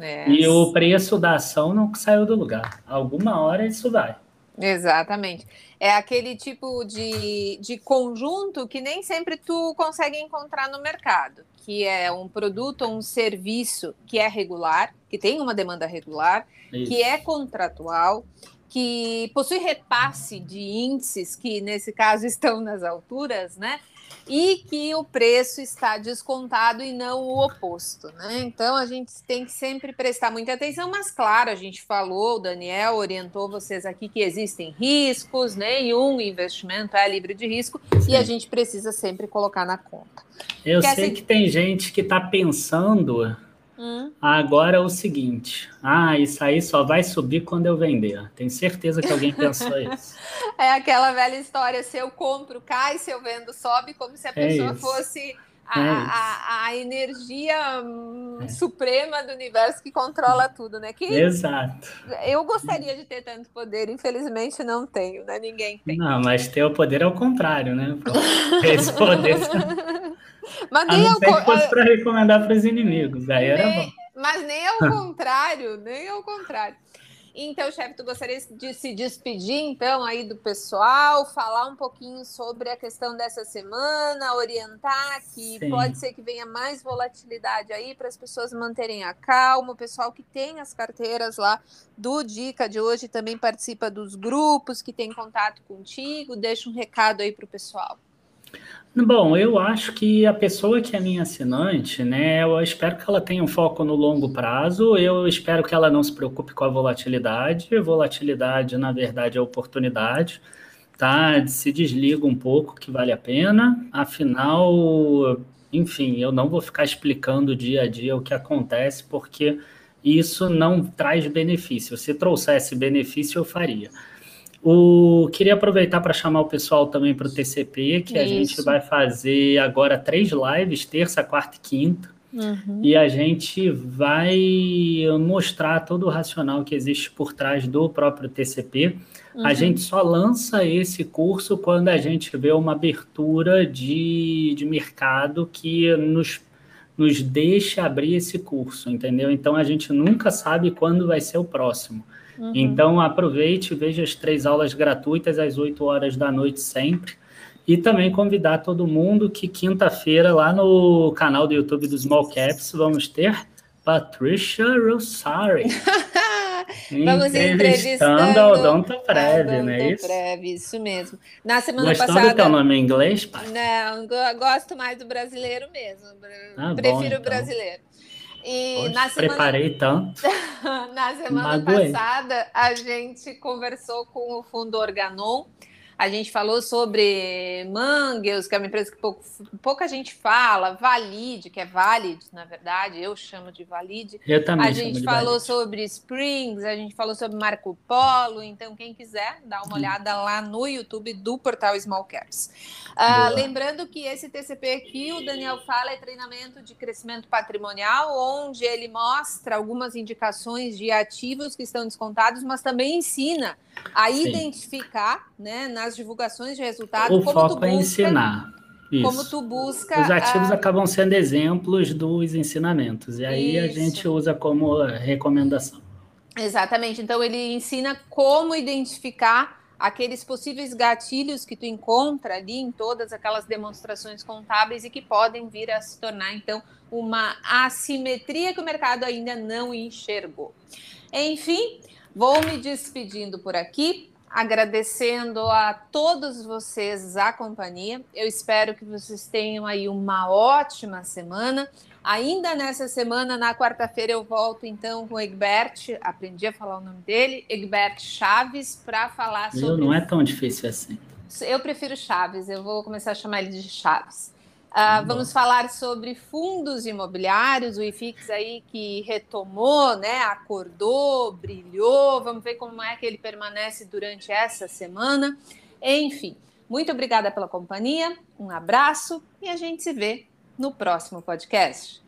[SPEAKER 2] É. E o preço da ação não saiu do lugar. Alguma hora isso vai.
[SPEAKER 1] Exatamente. É aquele tipo de, de conjunto que nem sempre tu consegue encontrar no mercado, que é um produto ou um serviço que é regular, que tem uma demanda regular, Isso. que é contratual, que possui repasse de índices que, nesse caso, estão nas alturas, né? E que o preço está descontado e não o oposto, né? Então a gente tem que sempre prestar muita atenção, mas claro, a gente falou, o Daniel orientou vocês aqui que existem riscos, nenhum investimento é livre de risco Sim. e a gente precisa sempre colocar na conta.
[SPEAKER 2] Eu sei que tem gente que está pensando Hum. Agora é o seguinte: ah, isso aí só vai subir quando eu vender. Tenho certeza que alguém pensou isso.
[SPEAKER 1] é aquela velha história: se eu compro, cai, se eu vendo, sobe, como se a é pessoa é fosse a, é a, a, energia hum, é. suprema do universo que controla tudo, né? Que
[SPEAKER 2] Exato.
[SPEAKER 1] Eu gostaria de ter tanto poder, infelizmente não tenho, né? Ninguém tem.
[SPEAKER 2] Não, mas ter o poder é o contrário, né? Esse poder. Mas nem a não ser que fosse para recomendar para os inimigos, aí era bom.
[SPEAKER 1] Mas nem ao contrário, nem ao contrário. Então, chefe, tu gostaria de se despedir, então, aí do pessoal, falar um pouquinho sobre a questão dessa semana, orientar que Sim. pode ser que venha mais volatilidade aí para as pessoas manterem a calma, o pessoal que tem as carteiras lá do Dica de hoje também participa dos grupos, que tem contato contigo, deixa um recado aí para o pessoal.
[SPEAKER 2] Bom, eu acho que a pessoa que é minha assinante, né, eu espero que ela tenha um foco no longo prazo, eu espero que ela não se preocupe com a volatilidade. Volatilidade, na verdade, é oportunidade, tá? Se desliga um pouco que vale a pena. Afinal, enfim, eu não vou ficar explicando dia a dia o que acontece, porque isso não traz benefício. Se trouxesse benefício, eu faria. O, queria aproveitar para chamar o pessoal também para o TCP, que Isso. a gente vai fazer agora três lives, terça, quarta e quinta. Uhum. E a gente vai mostrar todo o racional que existe por trás do próprio TCP. Uhum. A gente só lança esse curso quando a gente vê uma abertura de, de mercado que nos, nos deixa abrir esse curso, entendeu? Então a gente nunca sabe quando vai ser o próximo. Uhum. Então, aproveite, veja as três aulas gratuitas às 8 horas da noite sempre. E também convidar todo mundo que quinta-feira, lá no canal do YouTube do Small Caps, vamos ter Patricia Rosari.
[SPEAKER 1] Vamos entrevistando
[SPEAKER 2] a Odonto Prev,
[SPEAKER 1] né?
[SPEAKER 2] Isso?
[SPEAKER 1] Prev, isso mesmo. Na semana
[SPEAKER 2] Gostou
[SPEAKER 1] passada.
[SPEAKER 2] do teu nome em inglês, pai?
[SPEAKER 1] Não, gosto mais do brasileiro mesmo. Ah, Prefiro bom, então. o brasileiro.
[SPEAKER 2] E Hoje na semana... preparei tanto.
[SPEAKER 1] na semana Magoei. passada, a gente conversou com o Fundo Organon a gente falou sobre Mangels, que é uma empresa que pouco, pouca gente fala, Valid, que é Valid, na verdade, eu chamo de Valid.
[SPEAKER 2] Eu também.
[SPEAKER 1] A gente falou Valid. sobre Springs, a gente falou sobre Marco Polo, então quem quiser, dá uma olhada lá no YouTube do portal Small Caps. Uh, lembrando que esse TCP aqui, o Daniel fala, é treinamento de crescimento patrimonial, onde ele mostra algumas indicações de ativos que estão descontados, mas também ensina a Sim. identificar, né, nas divulgações de resultado,
[SPEAKER 2] o foco busca, é ensinar.
[SPEAKER 1] Isso. Como tu busca.
[SPEAKER 2] Os ativos a... acabam sendo exemplos dos ensinamentos, e aí Isso. a gente usa como recomendação.
[SPEAKER 1] Exatamente. Então ele ensina como identificar aqueles possíveis gatilhos que tu encontra ali em todas aquelas demonstrações contábeis e que podem vir a se tornar então uma assimetria que o mercado ainda não enxergou. Enfim, Vou me despedindo por aqui, agradecendo a todos vocês a companhia. Eu espero que vocês tenham aí uma ótima semana. Ainda nessa semana, na quarta-feira, eu volto então com o Egbert, aprendi a falar o nome dele, Egbert Chaves, para falar sobre.
[SPEAKER 2] Não é tão difícil assim.
[SPEAKER 1] Eu prefiro Chaves, eu vou começar a chamar ele de Chaves. Uh, vamos falar sobre fundos imobiliários, o IFIX aí que retomou, né, acordou, brilhou. Vamos ver como é que ele permanece durante essa semana. Enfim, muito obrigada pela companhia, um abraço e a gente se vê no próximo podcast.